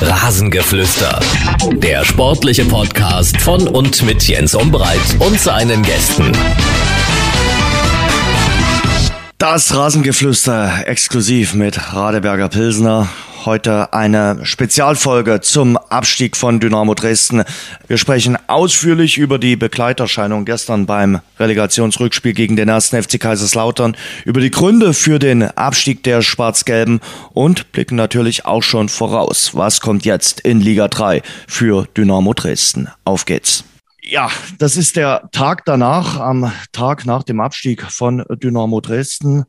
Rasengeflüster. Der sportliche Podcast von und mit Jens Umbreit und seinen Gästen. Das Rasengeflüster exklusiv mit Radeberger Pilsner heute eine Spezialfolge zum Abstieg von Dynamo Dresden. Wir sprechen ausführlich über die Begleiterscheinung gestern beim Relegationsrückspiel gegen den ersten FC Kaiserslautern, über die Gründe für den Abstieg der Schwarz-Gelben und blicken natürlich auch schon voraus. Was kommt jetzt in Liga 3 für Dynamo Dresden? Auf geht's. Ja, das ist der Tag danach, am Tag nach dem Abstieg von Dynamo Dresden.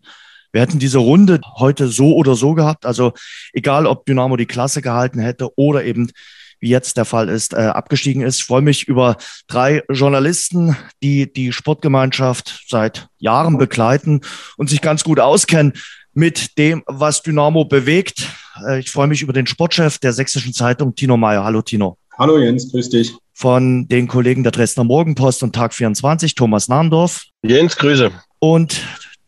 Wir hätten diese Runde heute so oder so gehabt. Also egal, ob Dynamo die Klasse gehalten hätte oder eben wie jetzt der Fall ist, äh, abgestiegen ist. Ich freue mich über drei Journalisten, die die Sportgemeinschaft seit Jahren begleiten und sich ganz gut auskennen mit dem, was Dynamo bewegt. Äh, ich freue mich über den Sportchef der Sächsischen Zeitung, Tino Meyer. Hallo Tino. Hallo Jens, grüß dich. Von den Kollegen der Dresdner Morgenpost und Tag 24, Thomas Nahndorf. Jens, Grüße. Und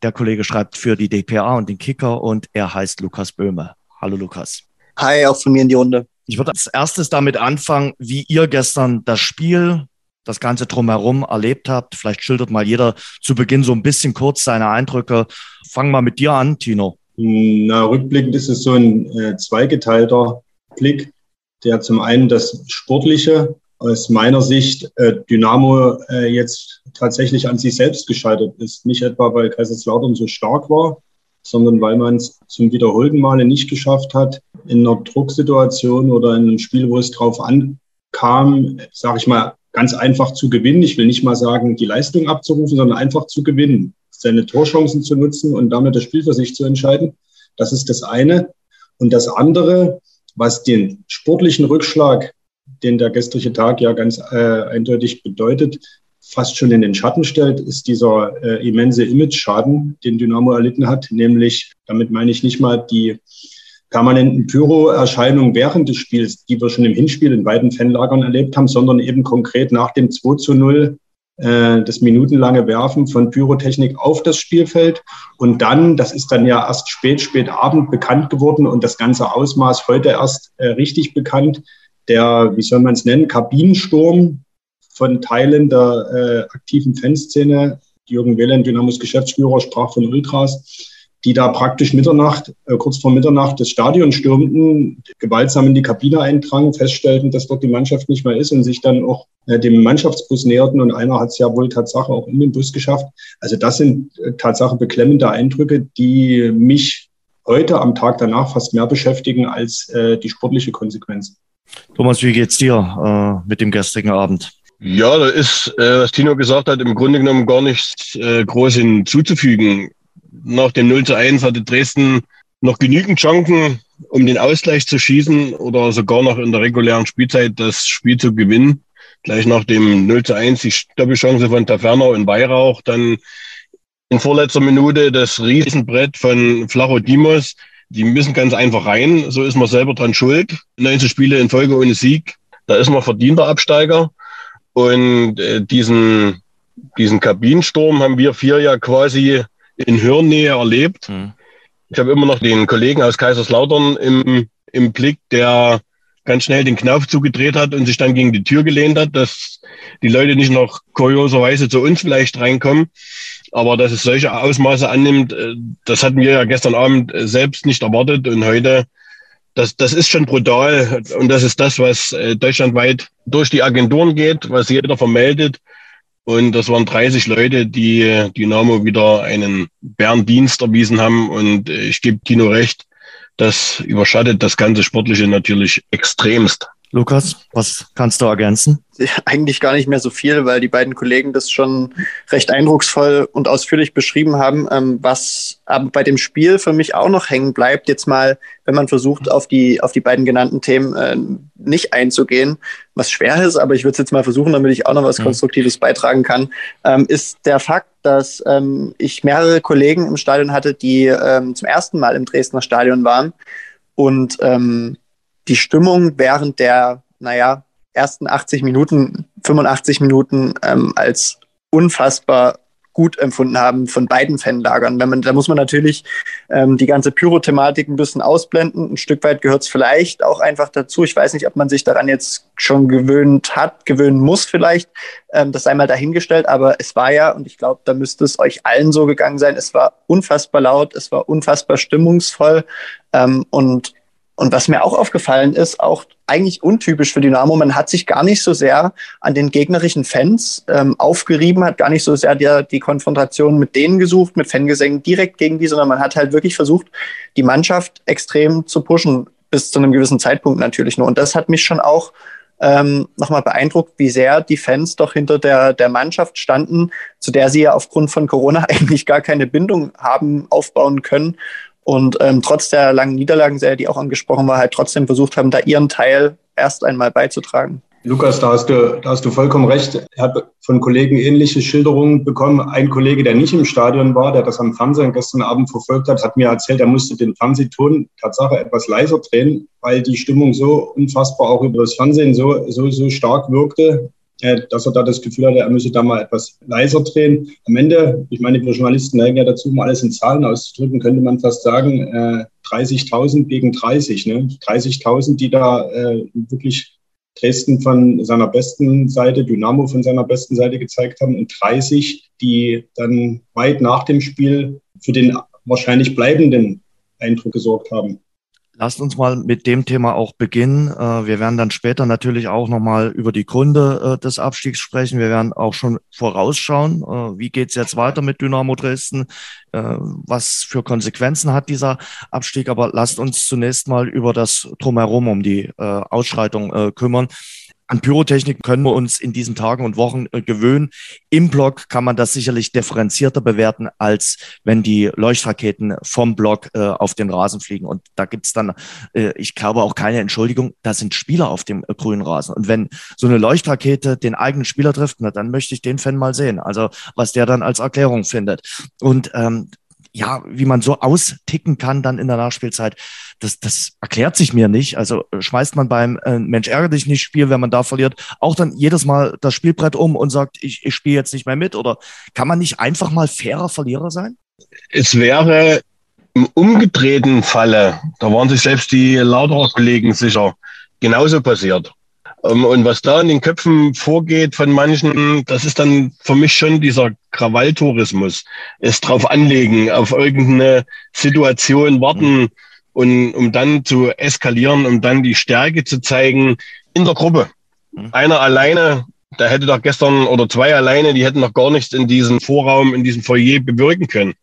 der Kollege schreibt für die DPA und den Kicker und er heißt Lukas Böhme. Hallo Lukas. Hi, auch von mir in die Runde. Ich würde als erstes damit anfangen, wie ihr gestern das Spiel, das Ganze drumherum erlebt habt. Vielleicht schildert mal jeder zu Beginn so ein bisschen kurz seine Eindrücke. Fang mal mit dir an, Tino. Na, rückblickend ist es so ein äh, zweigeteilter Blick, der zum einen das Sportliche aus meiner Sicht äh, Dynamo äh, jetzt tatsächlich an sich selbst gescheitert ist. Nicht etwa, weil Kaiserslautern so stark war, sondern weil man es zum wiederholten Male nicht geschafft hat, in einer Drucksituation oder in einem Spiel, wo es drauf ankam, sage ich mal, ganz einfach zu gewinnen. Ich will nicht mal sagen, die Leistung abzurufen, sondern einfach zu gewinnen, seine Torchancen zu nutzen und damit das Spiel für sich zu entscheiden. Das ist das eine. Und das andere, was den sportlichen Rückschlag den der gestrige Tag ja ganz äh, eindeutig bedeutet, fast schon in den Schatten stellt, ist dieser äh, immense Image-Schaden, den Dynamo erlitten hat. Nämlich, damit meine ich nicht mal die permanenten Pyro-Erscheinungen während des Spiels, die wir schon im Hinspiel in beiden Fanlagern erlebt haben, sondern eben konkret nach dem 2 zu 0 äh, das minutenlange Werfen von Pyrotechnik auf das Spielfeld. Und dann, das ist dann ja erst spät, spät Abend bekannt geworden und das ganze Ausmaß heute erst äh, richtig bekannt, der, wie soll man es nennen, Kabinensturm von Teilen der äh, aktiven Fanszene. Jürgen Wehlen, Dynamos Geschäftsführer, sprach von Ultras, die da praktisch Mitternacht, äh, kurz vor Mitternacht das Stadion stürmten, gewaltsam in die Kabine eindrangen, feststellten, dass dort die Mannschaft nicht mehr ist und sich dann auch äh, dem Mannschaftsbus näherten und einer hat es ja wohl Tatsache auch in den Bus geschafft. Also das sind äh, Tatsache beklemmende Eindrücke, die mich heute am Tag danach fast mehr beschäftigen als äh, die sportliche Konsequenz. Thomas, wie geht's dir äh, mit dem gestrigen Abend? Ja, da ist, äh, was Tino gesagt hat, im Grunde genommen gar nichts äh, groß hinzuzufügen. Nach dem 0 zu 1 hatte Dresden noch genügend Chancen, um den Ausgleich zu schießen oder sogar noch in der regulären Spielzeit das Spiel zu gewinnen. Gleich nach dem 0 zu 1 die Doppelchance von Taferner und Weihrauch, dann in vorletzter Minute das Riesenbrett von Flacho Dimos, die müssen ganz einfach rein. So ist man selber dran schuld. 19 Spiele in Folge ohne Sieg. Da ist man verdienter Absteiger. Und äh, diesen, diesen Kabinensturm haben wir vier ja quasi in Hirnnähe erlebt. Mhm. Ich habe immer noch den Kollegen aus Kaiserslautern im, im Blick, der ganz schnell den Knauf zugedreht hat und sich dann gegen die Tür gelehnt hat, dass die Leute nicht noch kurioserweise zu uns vielleicht reinkommen. Aber dass es solche Ausmaße annimmt, äh, das hatten wir ja gestern Abend äh, selbst nicht erwartet und heute, das, das ist schon brutal und das ist das, was äh, deutschlandweit durch die Agenturen geht, was jeder vermeldet. Und das waren 30 Leute, die Dynamo wieder einen Bärendienst erwiesen haben. Und ich gebe Tino recht, das überschattet das ganze Sportliche natürlich extremst. Lukas, was kannst du ergänzen? Eigentlich gar nicht mehr so viel, weil die beiden Kollegen das schon recht eindrucksvoll und ausführlich beschrieben haben. Ähm, was aber bei dem Spiel für mich auch noch hängen bleibt, jetzt mal, wenn man versucht, auf die, auf die beiden genannten Themen äh, nicht einzugehen, was schwer ist, aber ich würde es jetzt mal versuchen, damit ich auch noch was mhm. Konstruktives beitragen kann, ähm, ist der Fakt, dass ähm, ich mehrere Kollegen im Stadion hatte, die zum ersten Mal im Dresdner Stadion waren und ähm, die Stimmung während der, naja, ersten 80 Minuten, 85 Minuten ähm, als unfassbar gut empfunden haben von beiden Fanlagern. Wenn man, da muss man natürlich ähm, die ganze Pyrothematik ein bisschen ausblenden. Ein Stück weit gehört es vielleicht auch einfach dazu. Ich weiß nicht, ob man sich daran jetzt schon gewöhnt hat, gewöhnen muss vielleicht. Ähm, das sei mal dahingestellt. Aber es war ja, und ich glaube, da müsste es euch allen so gegangen sein, es war unfassbar laut, es war unfassbar stimmungsvoll. Ähm, und und was mir auch aufgefallen ist, auch eigentlich untypisch für Dynamo, man hat sich gar nicht so sehr an den gegnerischen Fans ähm, aufgerieben, hat gar nicht so sehr die, die Konfrontation mit denen gesucht, mit Fangesängen direkt gegen die, sondern man hat halt wirklich versucht, die Mannschaft extrem zu pushen, bis zu einem gewissen Zeitpunkt natürlich nur. Und das hat mich schon auch ähm, nochmal beeindruckt, wie sehr die Fans doch hinter der, der Mannschaft standen, zu der sie ja aufgrund von Corona eigentlich gar keine Bindung haben aufbauen können und ähm, trotz der langen Niederlagenserie, die auch angesprochen war, halt trotzdem versucht haben, da ihren Teil erst einmal beizutragen. Lukas, da hast du, da hast du vollkommen recht. Ich habe von Kollegen ähnliche Schilderungen bekommen. Ein Kollege, der nicht im Stadion war, der das am Fernsehen gestern Abend verfolgt hat, hat mir erzählt, er musste den Fernsehton Tatsache etwas leiser drehen, weil die Stimmung so unfassbar auch über das Fernsehen so, so, so stark wirkte, dass er da das Gefühl hatte, er müsse da mal etwas leiser drehen. Am Ende, ich meine, wir Journalisten neigen ja dazu, um alles in Zahlen auszudrücken, könnte man fast sagen, äh, 30.000 gegen 30. Ne? 30.000, die da äh, wirklich Dresden von seiner besten Seite, Dynamo von seiner besten Seite gezeigt haben und 30, die dann weit nach dem Spiel für den wahrscheinlich bleibenden Eindruck gesorgt haben. Lasst uns mal mit dem Thema auch beginnen. Äh, wir werden dann später natürlich auch nochmal über die Gründe äh, des Abstiegs sprechen. Wir werden auch schon vorausschauen, äh, wie geht's jetzt weiter mit Dynamo Dresden, was für Konsequenzen hat dieser Abstieg. Aber lasst uns zunächst mal über das Drumherum um die Ausschreitung kümmern. An Pyrotechnik können wir uns in diesen Tagen und Wochen äh, gewöhnen. Im Block kann man das sicherlich differenzierter bewerten, als wenn die Leuchtraketen vom Block äh, auf den Rasen fliegen. Und da gibt's dann, äh, ich glaube, auch keine Entschuldigung, da sind Spieler auf dem äh, grünen Rasen. Und wenn so eine Leuchtrakete den eigenen Spieler trifft, na, dann möchte ich den Fan mal sehen. Also was der dann als Erklärung findet. Und ähm, ja, wie man so austicken kann dann in der Nachspielzeit, das, das erklärt sich mir nicht. Also äh, schmeißt man beim äh, Mensch ärgere dich nicht Spiel, wenn man da verliert, auch dann jedes Mal das Spielbrett um und sagt, ich, ich spiele jetzt nicht mehr mit? Oder kann man nicht einfach mal fairer Verlierer sein? Es wäre im umgedrehten Falle, da waren sich selbst die Lauterer Kollegen sicher, genauso passiert. Ähm, und was da in den Köpfen vorgeht von manchen, das ist dann für mich schon dieser Krawalltourismus. Es drauf anlegen, auf irgendeine Situation warten und um dann zu eskalieren, um dann die Stärke zu zeigen in der Gruppe. Mhm. Einer alleine, der hätte doch gestern oder zwei alleine, die hätten noch gar nichts in diesem Vorraum, in diesem Foyer bewirken können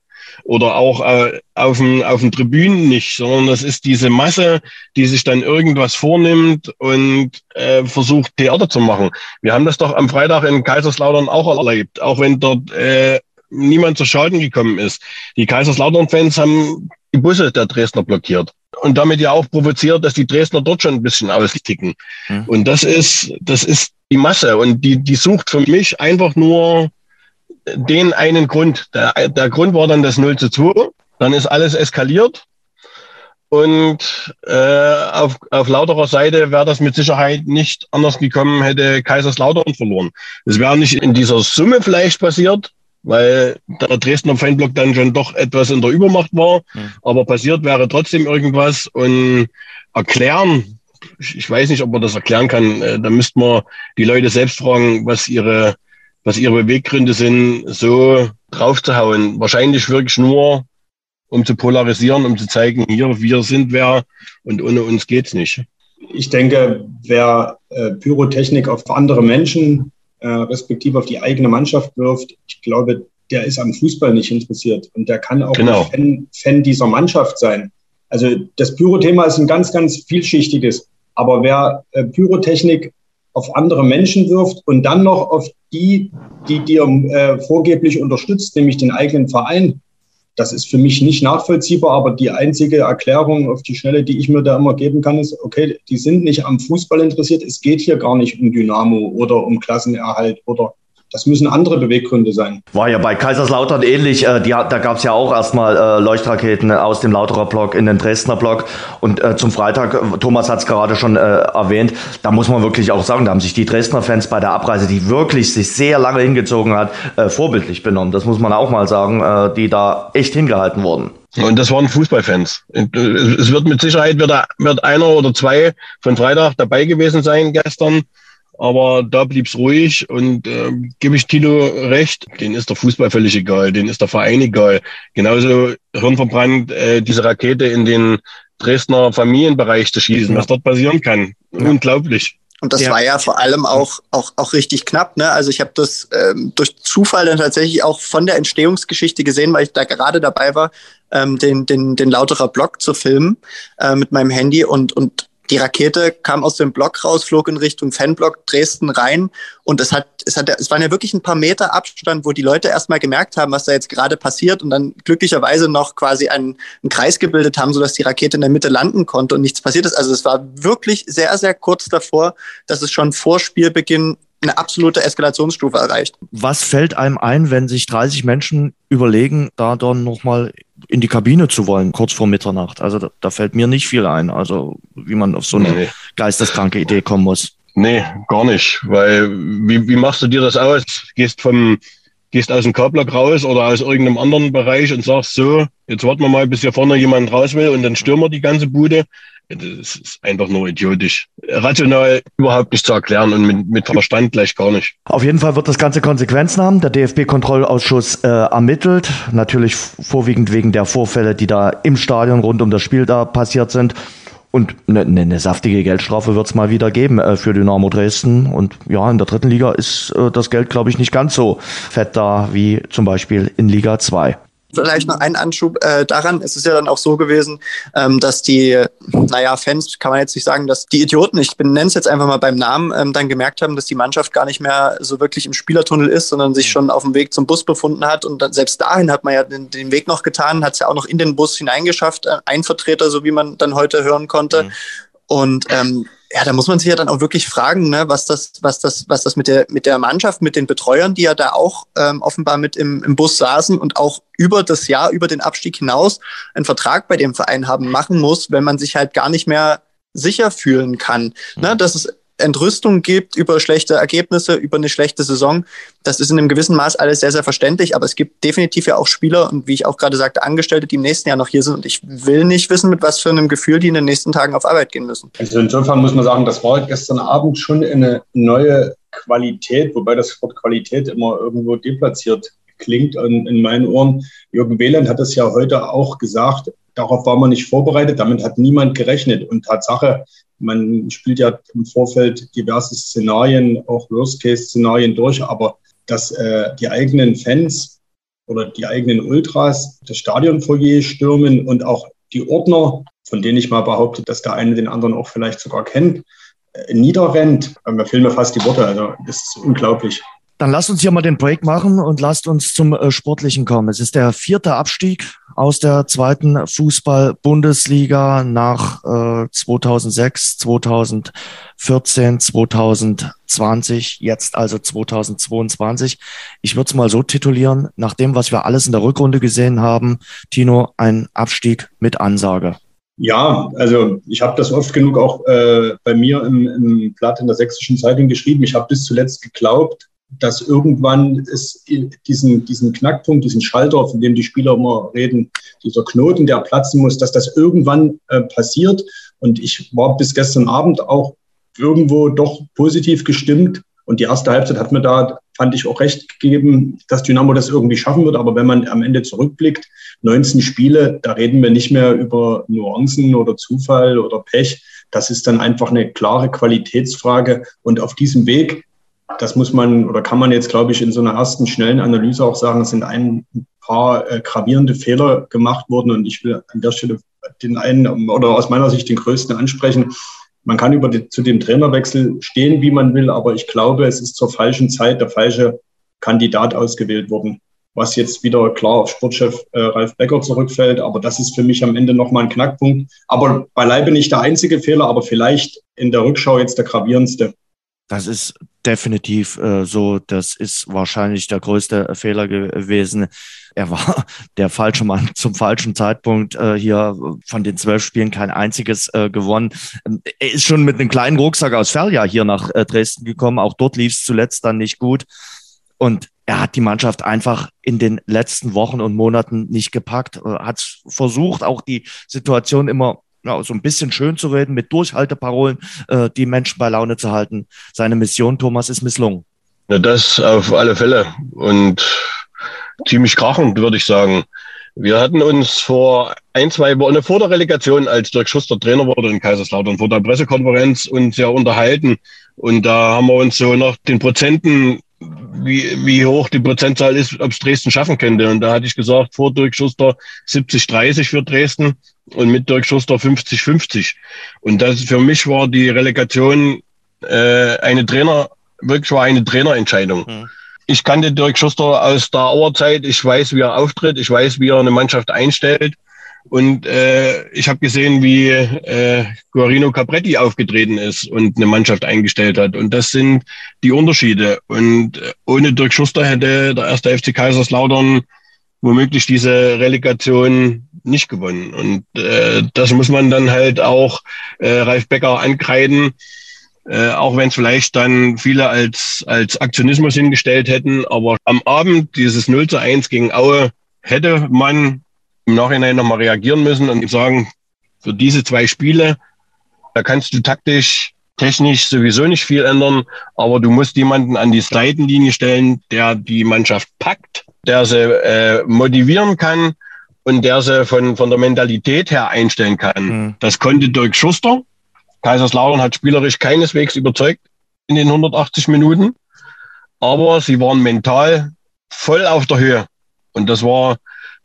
oder auch äh, auf, den, auf den Tribünen nicht, sondern das ist diese Masse, die sich dann irgendwas vornimmt und äh, versucht, Theater zu machen. Wir haben das doch am Freitag in Kaiserslautern auch erlebt, auch wenn dort äh, niemand zu Schaden gekommen ist. Die Kaiserslautern-Fans haben die Busse der Dresdner blockiert und damit ja auch provoziert, dass die Dresdner dort schon ein bisschen austicken. Mhm. Und das ist, das ist die Masse und die, die sucht für mich einfach nur den einen Grund. Der, der Grund war dann das 0 zu 2. Dann ist alles eskaliert. Und äh, auf, auf Lauterer Seite wäre das mit Sicherheit nicht anders gekommen, hätte Kaiserslautern verloren. Es wäre nicht in dieser Summe vielleicht passiert, weil der Dresdner Fanblock dann schon doch etwas in der Übermacht war. Mhm. Aber passiert wäre trotzdem irgendwas. Und erklären, ich weiß nicht, ob man das erklären kann, äh, da müsste man die Leute selbst fragen, was ihre was ihre Beweggründe sind, so draufzuhauen. Wahrscheinlich wirklich nur, um zu polarisieren, um zu zeigen, hier, wir sind wer und ohne uns geht's nicht. Ich denke, wer äh, Pyrotechnik auf andere Menschen, äh, respektive auf die eigene Mannschaft wirft, ich glaube, der ist am Fußball nicht interessiert und der kann auch genau. Fan, Fan dieser Mannschaft sein. Also das Pyrothema ist ein ganz, ganz vielschichtiges. Aber wer äh, Pyrotechnik auf andere Menschen wirft und dann noch auf die, die dir äh, vorgeblich unterstützt, nämlich den eigenen Verein. Das ist für mich nicht nachvollziehbar, aber die einzige Erklärung auf die Schnelle, die ich mir da immer geben kann, ist, okay, die sind nicht am Fußball interessiert. Es geht hier gar nicht um Dynamo oder um Klassenerhalt oder Das müssen andere Beweggründe sein. War ja bei Kaiserslautern ähnlich. Äh, die, da gab es ja auch erstmal äh, Leuchtraketen aus dem Lauterer Block in den Dresdner Block. Und äh, zum Freitag, Thomas hat es gerade schon äh, erwähnt, da muss man wirklich auch sagen, da haben sich die Dresdner Fans bei der Abreise, die wirklich sich sehr lange hingezogen hat, äh, vorbildlich benommen. Das muss man auch mal sagen, äh, die da echt hingehalten wurden. Und das waren Fußballfans. Es wird mit Sicherheit wird, wird einer oder zwei von Freitag dabei gewesen sein gestern. Aber da blieb's ruhig und äh, gebe ich Tilo recht, den ist der Fußball völlig egal, den ist der Verein egal. Genauso hirnverbrannt äh, diese Rakete in den Dresdner Familienbereich zu schießen, was dort passieren kann. Ja. Unglaublich. Und das ja. war ja vor allem auch, auch, auch richtig knapp. Ne? Also ich habe das ähm, durch Zufall dann tatsächlich auch von der Entstehungsgeschichte gesehen, weil ich da gerade dabei war, ähm, den, den, den Lauterer Blog zu filmen äh, mit meinem Handy. Und, und die Rakete kam aus dem Block raus, flog in Richtung Fanblock Dresden rein und es hat, es hat, es waren ja wirklich ein paar Meter Abstand, wo die Leute erstmal gemerkt haben, was da jetzt gerade passiert und dann glücklicherweise noch quasi einen, einen Kreis gebildet haben, sodass die Rakete in der Mitte landen konnte und nichts passiert ist. Also es war wirklich sehr, sehr kurz davor, dass es schon vor Spielbeginn eine absolute Eskalationsstufe erreicht. Was fällt einem ein, wenn sich 30 Menschen überlegen, da dann nochmal in die Kabine zu wollen, kurz vor Mitternacht? Also da, da, fällt mir nicht viel ein, also wie man auf so eine nee. geisteskranke Idee kommen muss. Nee, gar nicht, weil wie, wie machst du dir das aus? Gehst vom gehst aus dem K-Block raus oder aus irgendeinem anderen Bereich und sagst so, jetzt warten wir mal, bis hier vorne jemand raus will und dann stürmen wir die ganze Bude. Das ist einfach nur idiotisch. Rational überhaupt nicht zu erklären und mit, mit Verstand gleich gar nicht. Auf jeden Fall wird das Ganze Konsequenzen haben. Der DFB-Kontrollausschuss äh, ermittelt. Natürlich vorwiegend wegen der Vorfälle, die da im Stadion rund um das Spiel da passiert sind. Und eine, eine ne saftige Geldstrafe wird es mal wieder geben äh, für Dynamo Dresden. Und ja, in der dritten Liga ist äh, das Geld, glaube ich, nicht ganz so fett da wie zum Beispiel in Liga 2. Vielleicht noch ein Anschub äh, daran. Es ist ja dann auch so gewesen, ähm, dass die, naja, Fans, kann man jetzt nicht sagen, dass die Idioten, ich nenne es jetzt einfach mal beim Namen, ähm, dann gemerkt haben, dass die Mannschaft gar nicht mehr so wirklich im Spielertunnel ist, sondern sich schon auf dem Weg zum Bus befunden hat. Und dann, selbst dahin hat man ja den, den Weg noch getan, hat es ja auch noch in den Bus hineingeschafft, äh, ein Vertreter, so wie man dann heute hören konnte. Mhm. Und ähm, ja, da muss man sich ja dann auch wirklich fragen, ne, was das, was das, was das mit der, mit der Mannschaft, mit den Betreuern, die ja da auch ähm, offenbar mit im, im Bus saßen und auch über das Jahr, über den Abstieg hinaus einen Vertrag bei dem Verein haben, machen muss, wenn man sich halt gar nicht mehr sicher fühlen kann. Ne, dass es Entrüstung gibt über schlechte Ergebnisse, über eine schlechte Saison. Das ist in einem gewissen Maß alles sehr, sehr verständlich, aber es gibt definitiv ja auch Spieler und wie ich auch gerade sagte, Angestellte, die im nächsten Jahr noch hier sind und ich will nicht wissen, mit was für einem Gefühl die in den nächsten Tagen auf Arbeit gehen müssen. Also insofern muss man sagen, das war gestern Abend schon eine neue Qualität, wobei das Wort Qualität immer irgendwo deplatziert klingt in meinen Ohren. Jürgen Wieland hat es ja heute auch gesagt, darauf war man nicht vorbereitet, damit hat niemand gerechnet. Und Tatsache, man spielt ja im Vorfeld diverse Szenarien, auch Worst-Case-Szenarien durch, aber dass äh, die eigenen Fans oder die eigenen Ultras das Stadionfoyer stürmen und auch die Ordner, von denen ich mal behaupte, dass der eine den anderen auch vielleicht sogar kennt, äh, niederrennt. Mir fehlen mir fast die Worte, also das ist unglaublich. Dann lasst uns hier mal den Break machen und lasst uns zum äh, Sportlichen kommen. Es ist der vierte Abstieg aus der zweiten Fußball-Bundesliga nach äh, 2006, 2014, 2020, jetzt also 2022. Ich würde es mal so titulieren, nach dem, was wir alles in der Rückrunde gesehen haben, Tino, ein Abstieg mit Ansage. Ja, also ich habe das oft genug auch äh, bei mir im, im Blatt in der Sächsischen Zeitung geschrieben. Ich habe bis zuletzt geglaubt, dass irgendwann es diesen, diesen Knackpunkt, diesen Schalter, von dem die Spieler immer reden, dieser Knoten, der platzen muss, dass das irgendwann äh, passiert. Und ich war bis gestern Abend auch irgendwo doch positiv gestimmt. Und die erste Halbzeit hat mir da, fand ich, auch recht gegeben, dass Dynamo das irgendwie schaffen wird. Aber wenn man am Ende zurückblickt, 19 Spiele, da reden wir nicht mehr über Nuancen oder Zufall oder Pech. Das ist dann einfach eine klare Qualitätsfrage. Und auf diesem Weg das muss man oder kann man jetzt, glaube ich, in so einer ersten schnellen Analyse auch sagen, es sind ein paar äh, gravierende Fehler gemacht worden und ich will an der Stelle den einen oder aus meiner Sicht den größten ansprechen. Man kann über die, zu dem Trainerwechsel stehen, wie man will, aber ich glaube, es ist zur falschen Zeit der falsche Kandidat ausgewählt worden, was jetzt wieder klar auf Sportchef äh, Ralf Becker zurückfällt. Aber das ist für mich am Ende nochmal ein Knackpunkt. Aber beileibe nicht der einzige Fehler, aber vielleicht in der Rückschau jetzt der gravierendste. Das ist definitiv äh, so. Das ist wahrscheinlich der größte Fehler gewesen. Er war der falsche Mann zum falschen Zeitpunkt äh, hier von den zwölf Spielen kein einziges äh, gewonnen. Ähm, er ist schon mit einem kleinen Rucksack aus Ferja hier nach äh, Dresden gekommen. Auch dort lief es zuletzt dann nicht gut. Und er hat die Mannschaft einfach in den letzten Wochen und Monaten nicht gepackt, äh, hat versucht, auch die Situation immer ja, so ein bisschen schön zu reden, mit Durchhalteparolen äh, die Menschen bei Laune zu halten. Seine Mission, Thomas, ist misslungen. Ja, das auf alle Fälle. Und ziemlich krachend, würde ich sagen. Wir hatten uns vor ein, zwei Wochen vor der Relegation, als Dirk Schuster Trainer wurde in Kaiserslautern, vor der Pressekonferenz uns ja unterhalten. Und da haben wir uns so nach den Prozenten, wie, wie hoch die Prozentzahl ist, ob es Dresden schaffen könnte. Und da hatte ich gesagt, vor Dirk Schuster 70-30 für Dresden und mit Dirk Schuster 50-50. Und das für mich war die Relegation äh, eine Trainer, wirklich war eine Trainerentscheidung. Mhm. Ich kannte Dirk Schuster aus der Auerzeit. Ich weiß, wie er auftritt. Ich weiß, wie er eine Mannschaft einstellt. Und äh, ich habe gesehen, wie äh, Guarino Capretti aufgetreten ist und eine Mannschaft eingestellt hat. Und das sind die Unterschiede. Und äh, ohne Dirk Schuster hätte der erste FC Kaiserslautern womöglich diese Relegation nicht gewonnen. Und äh, das muss man dann halt auch äh, Ralf Becker ankreiden, äh, auch wenn es vielleicht dann viele als, als Aktionismus hingestellt hätten. Aber am Abend dieses 0 zu 1 gegen Aue hätte man im Nachhinein nochmal reagieren müssen und sagen, für diese zwei Spiele, da kannst du taktisch, technisch sowieso nicht viel ändern, aber du musst jemanden an die Seitenlinie stellen, der die Mannschaft packt der sie äh, motivieren kann und der sie von, von der Mentalität her einstellen kann. Mhm. Das konnte Dirk Schuster. Kaiserslautern hat spielerisch keineswegs überzeugt in den 180 Minuten, aber sie waren mental voll auf der Höhe. Und das war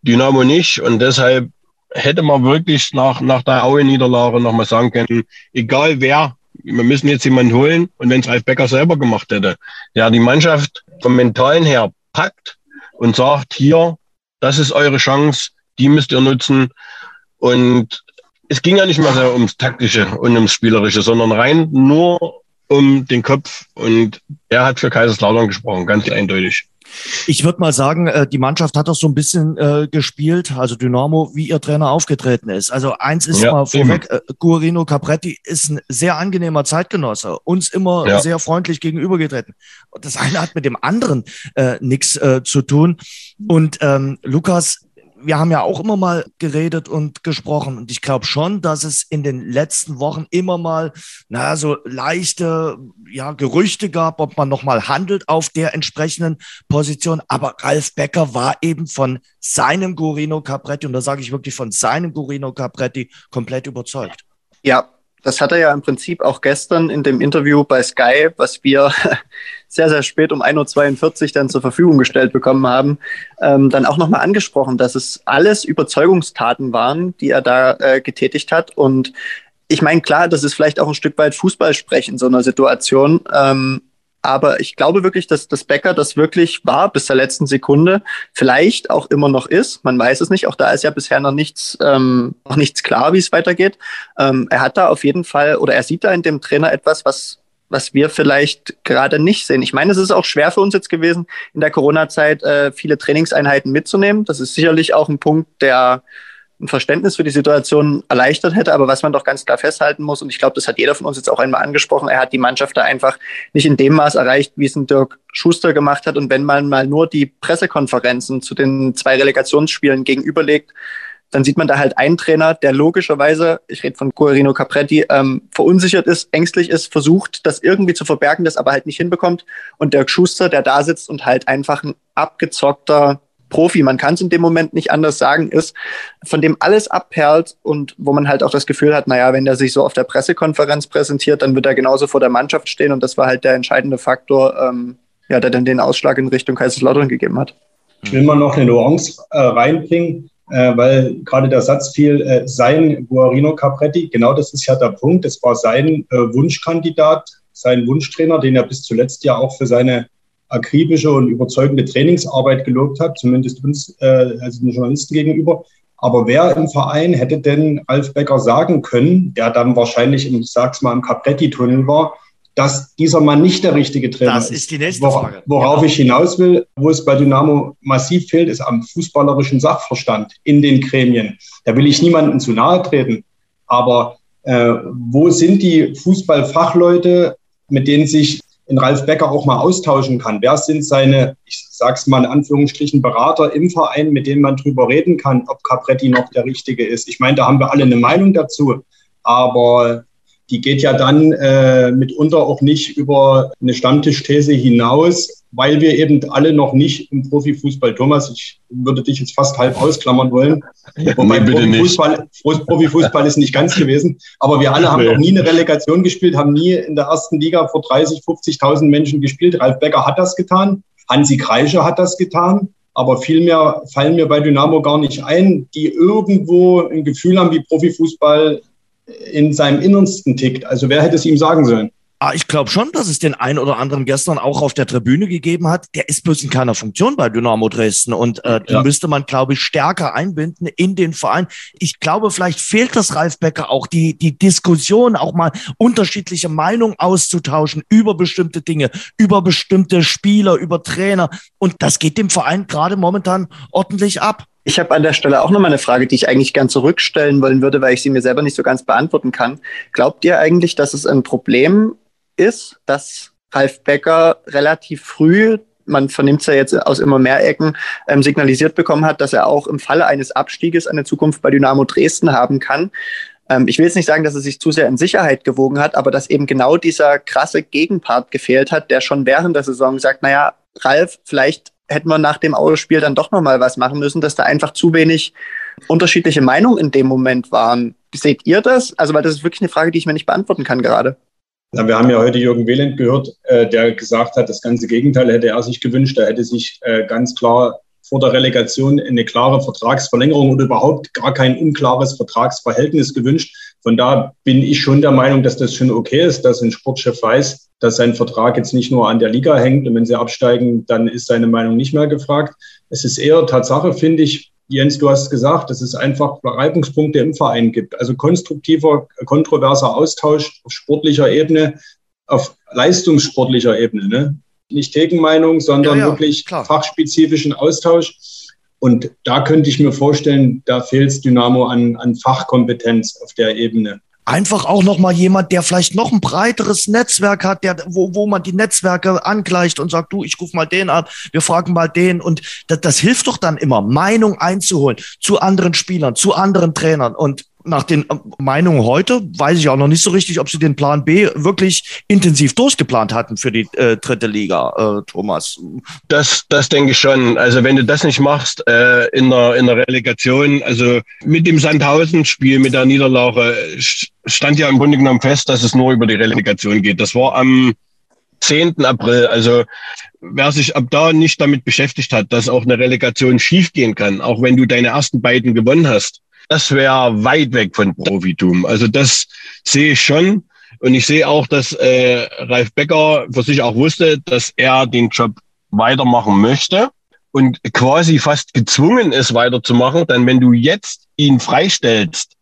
Dynamo nicht. Und deshalb hätte man wirklich nach, nach der Aue-Niederlage nochmal sagen können, egal wer, wir müssen jetzt jemanden holen. Und wenn es Ralf Becker selber gemacht hätte, der die Mannschaft vom Mentalen her packt und sagt, hier, das ist eure Chance, die müsst ihr nutzen. Und es ging ja nicht mehr so ums Taktische und ums Spielerische, sondern rein nur um den Kopf. Und er hat für Kaiserslautern gesprochen, ganz eindeutig. Ich würde mal sagen, äh, die Mannschaft hat doch so ein bisschen äh, gespielt, also Dynamo, wie ihr Trainer aufgetreten ist. Also eins ist ja, mal vorweg, äh, Guarino Capretti ist ein sehr angenehmer Zeitgenosse, uns immer ja. sehr freundlich gegenübergetreten. Das eine hat mit dem anderen äh, nichts äh, zu tun. Und ähm, Lukas, wir haben ja auch immer mal geredet und gesprochen. Und ich glaube schon, dass es in den letzten Wochen immer mal, naja, so leichte ja, Gerüchte gab, ob man nochmal handelt auf der entsprechenden Position. Aber Ralf Becker war eben von seinem Gurino Capretti, und da sage ich wirklich von seinem Gurino Capretti, komplett überzeugt. Ja, das hat er ja im Prinzip auch gestern in dem Interview bei Sky, was wir sehr, sehr spät um 1.42 Uhr dann zur Verfügung gestellt bekommen haben, ähm, dann auch nochmal angesprochen, dass es alles Überzeugungstaten waren, die er da äh, getätigt hat. Und ich meine, klar, das ist vielleicht auch ein Stück weit Fußballsprech in so einer Situation. Ähm, aber ich glaube wirklich, dass das Becker das wirklich war bis zur letzten Sekunde. Vielleicht auch immer noch ist. Man weiß es nicht. Auch da ist ja bisher noch nichts, ähm, noch nichts klar, wie es weitergeht. Ähm, er hat da auf jeden Fall oder er sieht da in dem Trainer etwas, was was wir vielleicht gerade nicht sehen. Ich meine, es ist auch schwer für uns jetzt gewesen, in der Corona-Zeit äh, viele Trainingseinheiten mitzunehmen. Das ist sicherlich auch ein Punkt, der ein Verständnis für die Situation erleichtert hätte. Aber was man doch ganz klar festhalten muss, und ich glaube, das hat jeder von uns jetzt auch einmal angesprochen, er hat die Mannschaft da einfach nicht in dem Maß erreicht, wie es ein Dirk Schuster gemacht hat. Und wenn man mal nur die Pressekonferenzen zu den zwei Relegationsspielen gegenüberlegt, dann sieht man da halt einen Trainer, der logischerweise, ich rede von Guerino Capretti, ähm, verunsichert ist, ängstlich ist, versucht, das irgendwie zu verbergen, das aber halt nicht hinbekommt. Und Dirk Schuster, der da sitzt und halt einfach ein abgezockter Profi, man kann es in dem Moment nicht anders sagen, ist, von dem alles abperlt und wo man halt auch das Gefühl hat, naja, wenn der sich so auf der Pressekonferenz präsentiert, dann wird er genauso vor der Mannschaft stehen und das war halt der entscheidende Faktor, ähm, ja, der dann den Ausschlag in Richtung Kaiserslautern gegeben hat. Ich will mal noch eine Nuance äh, reinbringen, äh, weil gerade der Satz fiel, äh, sein Guarino Capretti, genau das ist ja der Punkt, es war sein äh, Wunschkandidat, sein Wunschtrainer, den er bis zuletzt ja auch für seine akribische und überzeugende Trainingsarbeit gelobt hat, zumindest uns, äh, also den Journalisten gegenüber. Aber wer im Verein hätte denn Ralf Becker sagen können, der dann wahrscheinlich, im, ich sag's mal, im Capretti-Tunnel war, dass dieser Mann nicht der richtige Trainer ist. Das ist die nächste Frage. Worauf genau. ich hinaus will, wo es bei Dynamo massiv fehlt, ist am fußballerischen Sachverstand in den Gremien. Da will ich niemandem zu nahe treten. Aber äh, wo sind die Fußballfachleute, mit denen sich in Ralf Becker auch mal austauschen kann? Wer sind seine, ich sag's mal in Anführungsstrichen, Berater im Verein, mit denen man drüber reden kann, ob Capretti noch der Richtige ist? Ich meine, da haben wir alle eine Meinung dazu. Aber die geht ja dann äh, mitunter auch nicht über eine Stammtischthese hinaus, weil wir eben alle noch nicht im Profifußball, Thomas, ich würde dich jetzt fast halb ausklammern wollen, wobei nee, Profifußball, Profifußball ist nicht ganz gewesen, aber wir alle haben nee. noch nie eine Relegation gespielt, haben nie in der ersten Liga vor 30, 50.000 Menschen gespielt. Ralf Becker hat das getan, Hansi Kreischer hat das getan, aber vielmehr fallen mir bei Dynamo gar nicht ein, die irgendwo ein Gefühl haben, wie Profifußball in seinem Innersten tickt. Also wer hätte es ihm sagen sollen? Ah, ich glaube schon, dass es den einen oder anderen gestern auch auf der Tribüne gegeben hat. Der ist bloß in keiner Funktion bei Dynamo Dresden und äh, die ja. müsste man, glaube ich, stärker einbinden in den Verein. Ich glaube, vielleicht fehlt das Ralf Becker auch die die Diskussion, auch mal unterschiedliche Meinungen auszutauschen über bestimmte Dinge, über bestimmte Spieler, über Trainer und das geht dem Verein gerade momentan ordentlich ab. Ich habe an der Stelle auch nochmal eine Frage, die ich eigentlich gern zurückstellen wollen würde, weil ich sie mir selber nicht so ganz beantworten kann. Glaubt ihr eigentlich, dass es ein Problem ist, dass Ralf Becker relativ früh, man vernimmt es ja jetzt aus immer mehr Ecken, ähm, signalisiert bekommen hat, dass er auch im Falle eines Abstieges eine Zukunft bei Dynamo Dresden haben kann? Ähm, ich will jetzt nicht sagen, dass er sich zu sehr in Sicherheit gewogen hat, aber dass eben genau dieser krasse Gegenpart gefehlt hat, der schon während der Saison sagt, naja, Ralf, vielleicht hätten wir nach dem Autospiel dann doch nochmal was machen müssen, dass da einfach zu wenig unterschiedliche Meinungen in dem Moment waren. Seht ihr das? Also, weil das ist wirklich eine Frage, die ich mir nicht beantworten kann gerade. Ja, wir haben ja heute Jürgen Wehland gehört, äh, der gesagt hat, das ganze Gegenteil hätte er sich gewünscht. Er hätte sich äh, ganz klar vor der Relegation eine klare Vertragsverlängerung oder überhaupt gar kein unklares Vertragsverhältnis gewünscht. Von da bin ich schon der Meinung, dass das schon okay ist, dass ein Sportchef weiß, dass sein Vertrag jetzt nicht nur an der Liga hängt und wenn sie absteigen, dann ist seine Meinung nicht mehr gefragt. Es ist eher Tatsache, finde ich, Jens, du hast gesagt, dass es einfach Reibungspunkte im Verein gibt. Also konstruktiver, kontroverser Austausch auf sportlicher Ebene, auf leistungssportlicher Ebene. Ne? Nicht Gegenmeinung, sondern ja, ja, wirklich klar. fachspezifischen Austausch. Und da könnte ich mir vorstellen, da fehlt es Dynamo an, an Fachkompetenz auf der Ebene. Einfach auch noch mal jemand, der vielleicht noch ein breiteres Netzwerk hat, der, wo, wo man die Netzwerke angleicht und sagt, du, ich rufe mal den an, wir fragen mal den. Und das, das hilft doch dann immer, Meinung einzuholen zu anderen Spielern, zu anderen Trainern. Und nach den äh, Meinungen heute weiß ich auch noch nicht so richtig, ob sie den Plan B wirklich intensiv durchgeplant hatten für die äh, dritte Liga, äh, Thomas. Das, das denke ich schon. Also wenn du das nicht machst äh, in, der, in der Relegation, also mit dem Sandhausen-Spiel, mit der Niederlage, stand ja im Grunde genommen fest, dass es nur über die Relegation geht. Das war am 10. April. Also wer sich ab da nicht damit beschäftigt hat, dass auch eine Relegation schiefgehen kann, auch wenn du deine ersten beiden gewonnen hast, das wäre weit weg von Profitum. Also das sehe ich schon. Und ich sehe auch, dass äh, Ralf Becker für sich auch wusste, dass er den Job weitermachen möchte und quasi fast gezwungen ist, weiterzumachen. Denn wenn du jetzt ihn freistellst,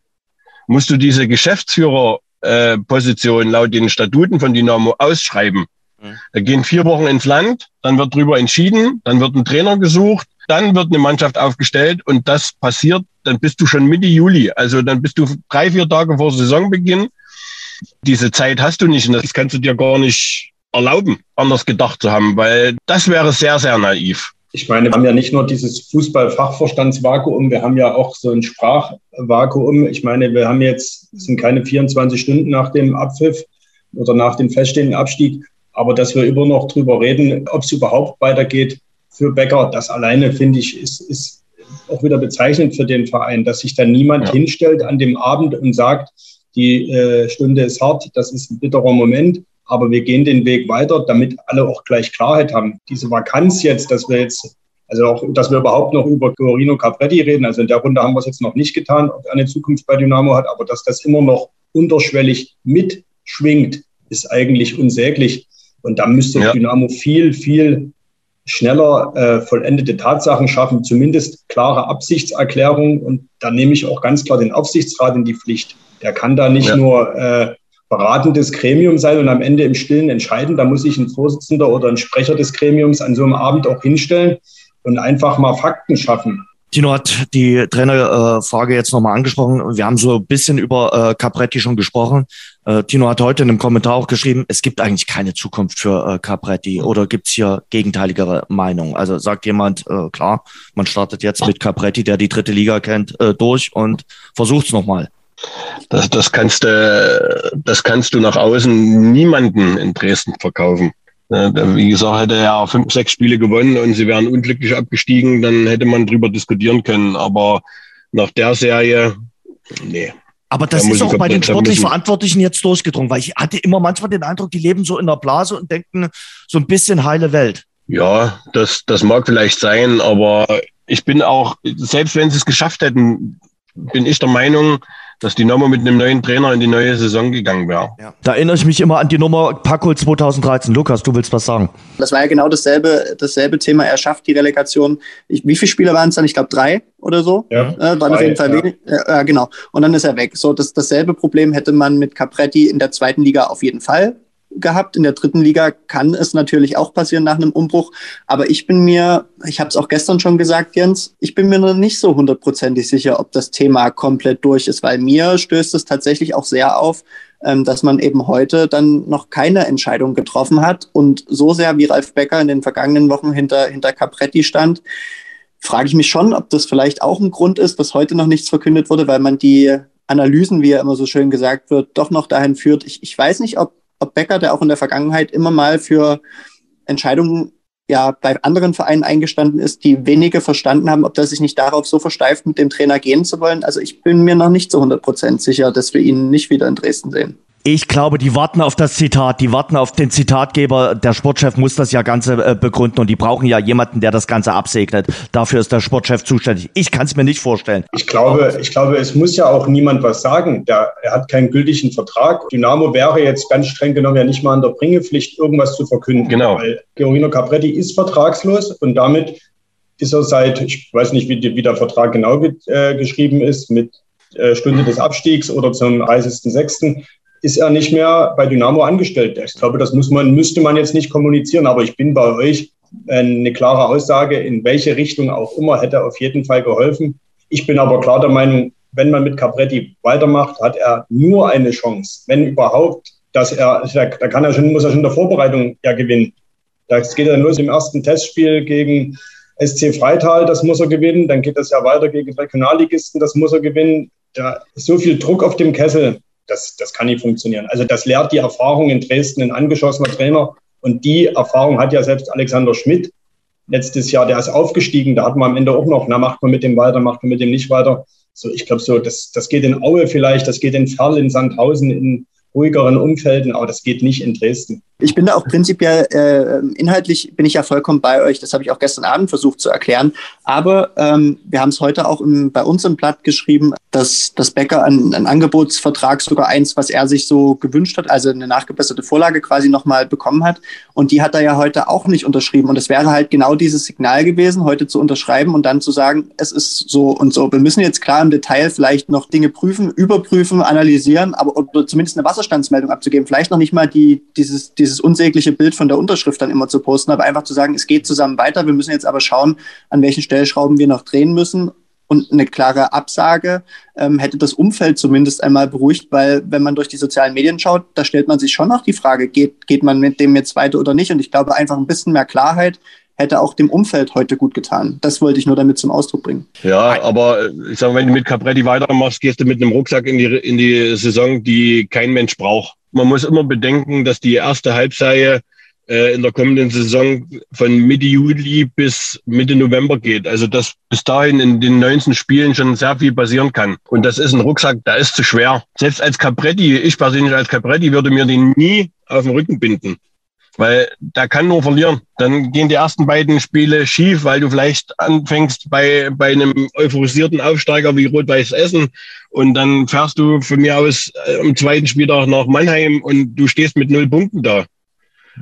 musst du diese Geschäftsführerposition äh, laut den Statuten von Dynamo ausschreiben. Mhm. Da gehen vier Wochen ins Land, dann wird drüber entschieden, dann wird ein Trainer gesucht, dann wird eine Mannschaft aufgestellt und das passiert, dann bist du schon Mitte Juli. Also dann bist du drei, vier Tage vor Saisonbeginn. Diese Zeit hast du nicht und das kannst du dir gar nicht erlauben, anders gedacht zu haben, weil das wäre sehr, sehr naiv. Ich meine, wir haben ja nicht nur dieses Fußball-Fachverstandsvakuum, wir haben ja auch so ein Sprachvakuum. Ich meine, wir haben jetzt, sind keine 24 Stunden nach dem Abpfiff oder nach dem feststehenden Abstieg, aber dass wir immer noch drüber reden, ob es überhaupt weitergeht, für Becker. Das alleine, finde ich, ist, ist auch wieder bezeichnend für den Verein, dass sich da niemand ja. hinstellt an dem Abend und sagt, die äh, Stunde ist hart, das ist ein bitterer Moment, aber wir gehen den Weg weiter, damit alle auch gleich Klarheit haben. Diese Vakanz jetzt, dass wir jetzt, also auch, dass wir überhaupt noch über Corino Capretti reden, also in der Runde haben wir es jetzt noch nicht getan, ob er eine Zukunft bei Dynamo hat, aber dass das immer noch unterschwellig mitschwingt, ist eigentlich unsäglich. Und da müsste ja. Dynamo viel, viel schneller äh, vollendete Tatsachen schaffen, zumindest klare Absichtserklärungen. Und da nehme ich auch ganz klar den Aufsichtsrat in die Pflicht. Der kann da nicht ja. nur äh, beratendes Gremium sein und am Ende im Stillen entscheiden. Da muss sich ein Vorsitzender oder ein Sprecher des Gremiums an so einem Abend auch hinstellen und einfach mal Fakten schaffen. Tino hat die Trainerfrage äh, jetzt nochmal angesprochen. Wir haben so ein bisschen über äh, Capretti schon gesprochen. Äh, Tino hat heute in einem Kommentar auch geschrieben, es gibt eigentlich keine Zukunft für äh, Capretti oder gibt's hier gegenteiligere Meinungen? Also sagt jemand, äh, klar, man startet jetzt mit Capretti, der die dritte Liga kennt, äh, durch und versucht's nochmal. Das, das, kannst, äh, das kannst du nach außen niemanden in Dresden verkaufen. Wie gesagt, hätte er fünf, sechs Spiele gewonnen und sie wären unglücklich abgestiegen, dann hätte man drüber diskutieren können. Aber nach der Serie, nee. Aber das da ist auch bei den sportlich Verantwortlichen jetzt durchgedrungen, weil ich hatte immer manchmal den Eindruck, die leben so in der Blase und denken so ein bisschen heile Welt. Ja, das, das mag vielleicht sein, aber ich bin auch, selbst wenn sie es geschafft hätten, bin ich der Meinung, dass die Nummer mit einem neuen Trainer in die neue Saison gegangen wäre. Ja. Da erinnere ich mich immer an die Nummer Paco 2013. Lukas, du willst was sagen? Das war ja genau dasselbe, dasselbe Thema. Er schafft die Relegation. Ich, wie viele Spieler waren es dann? Ich glaube drei oder so. Ja, äh, waren auf jeden Fall ja. wenig. Ja, genau. Und dann ist er weg. So, das, dasselbe Problem hätte man mit Capretti in der zweiten Liga auf jeden Fall gehabt. In der dritten Liga kann es natürlich auch passieren nach einem Umbruch. Aber ich bin mir, ich habe es auch gestern schon gesagt, Jens, ich bin mir noch nicht so hundertprozentig sicher, ob das Thema komplett durch ist, weil mir stößt es tatsächlich auch sehr auf, ähm, dass man eben heute dann noch keine Entscheidung getroffen hat. Und so sehr wie Ralf Becker in den vergangenen Wochen hinter, hinter Capretti stand, frage ich mich schon, ob das vielleicht auch ein Grund ist, dass heute noch nichts verkündet wurde, weil man die Analysen, wie ja immer so schön gesagt wird, doch noch dahin führt. Ich, ich weiß nicht, ob ob Becker, der auch in der Vergangenheit immer mal für Entscheidungen ja bei anderen Vereinen eingestanden ist, die wenige verstanden haben, ob der sich nicht darauf so versteift, mit dem Trainer gehen zu wollen. Also ich bin mir noch nicht zu 100 Prozent sicher, dass wir ihn nicht wieder in Dresden sehen. Ich glaube, die warten auf das Zitat, die warten auf den Zitatgeber. Der Sportchef muss das ja Ganze äh, begründen und die brauchen ja jemanden, der das Ganze absegnet. Dafür ist der Sportchef zuständig. Ich kann es mir nicht vorstellen. Ich glaube, ich glaube, es muss ja auch niemand was sagen. Der, er hat keinen gültigen Vertrag. Dynamo wäre jetzt ganz streng genommen ja nicht mal an der Bringepflicht, irgendwas zu verkünden. Genau. Weil Georgino Capretti ist vertragslos und damit ist er seit, ich weiß nicht, wie, wie der Vertrag genau ge, äh, geschrieben ist, mit äh, Stunde des Abstiegs oder zum 30.06 ist er nicht mehr bei Dynamo angestellt. Ich glaube, das muss man, müsste man jetzt nicht kommunizieren, aber ich bin bei euch eine klare Aussage, in welche Richtung auch immer, hätte auf jeden Fall geholfen. Ich bin aber klar der Meinung, wenn man mit Capretti weitermacht, hat er nur eine Chance, wenn überhaupt, dass er, da kann er schon, muss er schon in der Vorbereitung ja gewinnen. Das geht dann los im ersten Testspiel gegen SC Freital, das muss er gewinnen. Dann geht das ja weiter gegen Regionalligisten, das muss er gewinnen. Da ist so viel Druck auf dem Kessel das, das kann nicht funktionieren. Also das lehrt die Erfahrung in Dresden, ein angeschossener Trainer. Und die Erfahrung hat ja selbst Alexander Schmidt letztes Jahr, der ist aufgestiegen, da hat man am Ende auch noch, na, macht man mit dem weiter, macht man mit dem nicht weiter. So, ich glaube so, das, das geht in Aue vielleicht, das geht in Ferl, in Sandhausen, in ruhigeren Umfelden, aber das geht nicht in Dresden. Ich bin da auch prinzipiell äh, inhaltlich bin ich ja vollkommen bei euch. Das habe ich auch gestern Abend versucht zu erklären. Aber ähm, wir haben es heute auch im, bei uns im Blatt geschrieben, dass das Becker ein, ein Angebotsvertrag sogar eins, was er sich so gewünscht hat, also eine nachgebesserte Vorlage quasi nochmal bekommen hat. Und die hat er ja heute auch nicht unterschrieben. Und es wäre halt genau dieses Signal gewesen, heute zu unterschreiben und dann zu sagen, es ist so und so. Wir müssen jetzt klar im Detail vielleicht noch Dinge prüfen, überprüfen, analysieren, aber oder zumindest eine Wasserstandsmeldung abzugeben. Vielleicht noch nicht mal die, dieses, dieses dieses unsägliche Bild von der Unterschrift dann immer zu posten, aber einfach zu sagen, es geht zusammen weiter. Wir müssen jetzt aber schauen, an welchen Stellschrauben wir noch drehen müssen. Und eine klare Absage ähm, hätte das Umfeld zumindest einmal beruhigt, weil wenn man durch die sozialen Medien schaut, da stellt man sich schon noch die Frage, geht, geht man mit dem jetzt weiter oder nicht? Und ich glaube, einfach ein bisschen mehr Klarheit hätte auch dem Umfeld heute gut getan. Das wollte ich nur damit zum Ausdruck bringen. Ja, aber ich sage, wenn du mit Capretti weitermachst, gehst du mit einem Rucksack in die, in die Saison, die kein Mensch braucht man muss immer bedenken, dass die erste Halbserie äh, in der kommenden Saison von Mitte Juli bis Mitte November geht. Also dass bis dahin in den 19 Spielen schon sehr viel passieren kann. Und das ist ein Rucksack, der ist zu schwer. Selbst als Capretti, ich persönlich als Capretti würde mir den nie auf den Rücken binden. Weil der kann nur verlieren. Dann gehen die ersten beiden Spiele schief, weil du vielleicht anfängst bei, bei einem euphorisierten Aufsteiger wie Rot-Weiß Essen und dann fährst du von mir aus äh, am zweiten Spieltag nach Mannheim und du stehst mit null Punkten da.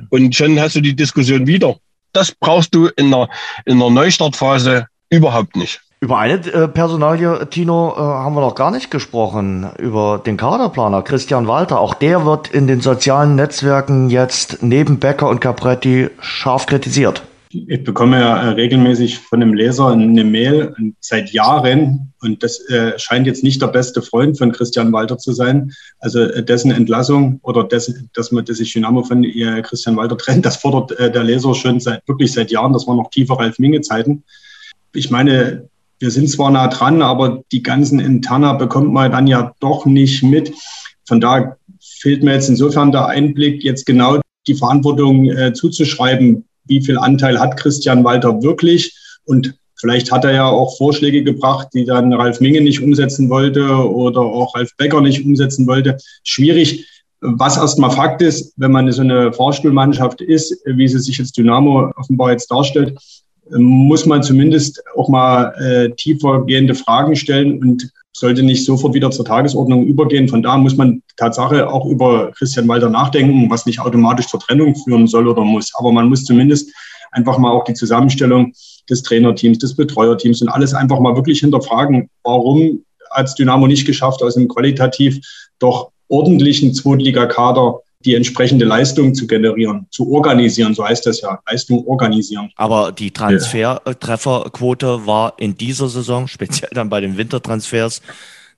Und schon hast du die Diskussion wieder. Das brauchst du in der, in der Neustartphase überhaupt nicht. Über eine äh, Personalie, Tino, äh, haben wir noch gar nicht gesprochen. Über den Kaderplaner Christian Walter. Auch der wird in den sozialen Netzwerken jetzt neben Becker und Capretti scharf kritisiert. Ich bekomme ja äh, regelmäßig von einem Leser eine Mail seit Jahren und das äh, scheint jetzt nicht der beste Freund von Christian Walter zu sein. Also äh, dessen Entlassung oder dessen, dass man dass sich Dynamo von äh, Christian Walter trennt, das fordert äh, der Leser schon seit wirklich seit Jahren. Das waren noch tiefer Ralf Minge Zeiten. Ich meine, wir sind zwar nah dran, aber die ganzen Interna bekommt man dann ja doch nicht mit. Von da fehlt mir jetzt insofern der Einblick, jetzt genau die Verantwortung äh, zuzuschreiben. Wie viel Anteil hat Christian Walter wirklich? Und vielleicht hat er ja auch Vorschläge gebracht, die dann Ralf Minge nicht umsetzen wollte oder auch Ralf Becker nicht umsetzen wollte. Schwierig. Was erstmal Fakt ist, wenn man so eine Fahrstuhlmannschaft ist, wie sie sich jetzt Dynamo offenbar jetzt darstellt, muss man zumindest auch mal äh, tiefer gehende Fragen stellen und sollte nicht sofort wieder zur Tagesordnung übergehen. Von da muss man Tatsache auch über Christian Walter nachdenken, was nicht automatisch zur Trennung führen soll oder muss. Aber man muss zumindest einfach mal auch die Zusammenstellung des Trainerteams, des Betreuerteams und alles einfach mal wirklich hinterfragen, warum hat es Dynamo nicht geschafft, aus einem qualitativ doch ordentlichen Zweitligakader die entsprechende Leistung zu generieren, zu organisieren, so heißt das ja, Leistung organisieren. Aber die Transfertrefferquote war in dieser Saison, speziell dann bei den Wintertransfers,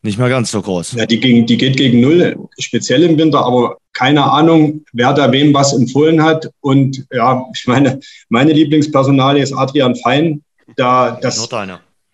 nicht mehr ganz so groß. Ja, die, ging, die geht gegen null, speziell im Winter, aber keine Ahnung, wer da wem was empfohlen hat. Und ja, ich meine, meine Lieblingspersonalie ist Adrian Fein. Da, das.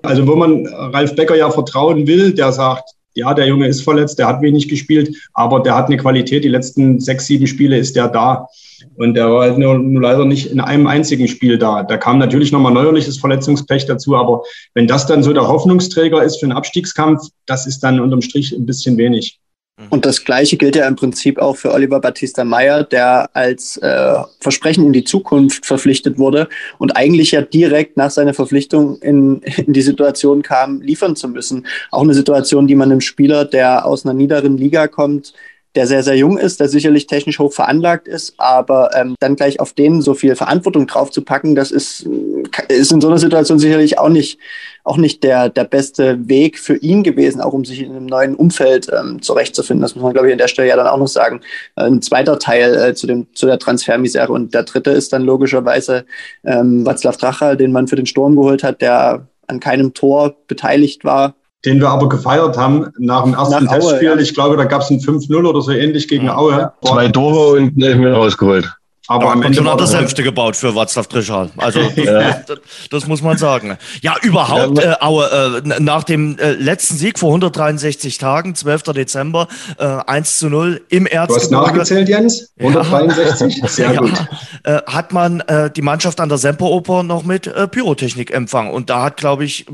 Also, wo man Ralf Becker ja vertrauen will, der sagt, ja, der Junge ist verletzt, der hat wenig gespielt, aber der hat eine Qualität. Die letzten sechs, sieben Spiele ist der da. Und der war halt nur, nur leider nicht in einem einzigen Spiel da. Da kam natürlich nochmal neuerliches Verletzungspech dazu, aber wenn das dann so der Hoffnungsträger ist für einen Abstiegskampf, das ist dann unterm Strich ein bisschen wenig. Mhm. Und das Gleiche gilt ja im Prinzip auch für Oliver Battista Meyer, der als äh, Versprechen in die Zukunft verpflichtet wurde und eigentlich ja direkt nach seiner Verpflichtung in, in die Situation kam, liefern zu müssen. Auch eine Situation, die man einem Spieler, der aus einer niederen Liga kommt, der sehr, sehr jung ist, der sicherlich technisch hoch veranlagt ist, aber ähm, dann gleich auf den so viel Verantwortung drauf zu packen, das ist, ist in so einer Situation sicherlich auch nicht, auch nicht der, der beste Weg für ihn gewesen, auch um sich in einem neuen Umfeld ähm, zurechtzufinden. Das muss man, glaube ich, an der Stelle ja dann auch noch sagen. Ein zweiter Teil äh, zu, dem, zu der Transfermisere. Und der dritte ist dann logischerweise ähm, Václav Drachal, den man für den Sturm geholt hat, der an keinem Tor beteiligt war, den wir aber gefeiert haben nach dem ersten nach Testspiel. Aue, ja. Ich glaube, da gab es ein 5-0 oder so ähnlich gegen Aue. Zwei Tore und mir rausgeholt. Aber, aber am Ende hat das Hälfte gebaut für Václav Trischal. Also ja. das, das, muss man sagen. Ja, überhaupt, äh, Aue, äh, nach dem äh, letzten Sieg vor 163 Tagen, 12. Dezember, äh, 1 zu 0 im Erzgebirge. Du hast nachgezählt, Jens? 163? Ja. Sehr ja. gut. Äh, hat man äh, die Mannschaft an der Semperoper noch mit äh, Pyrotechnik empfangen. Und da hat, glaube ich,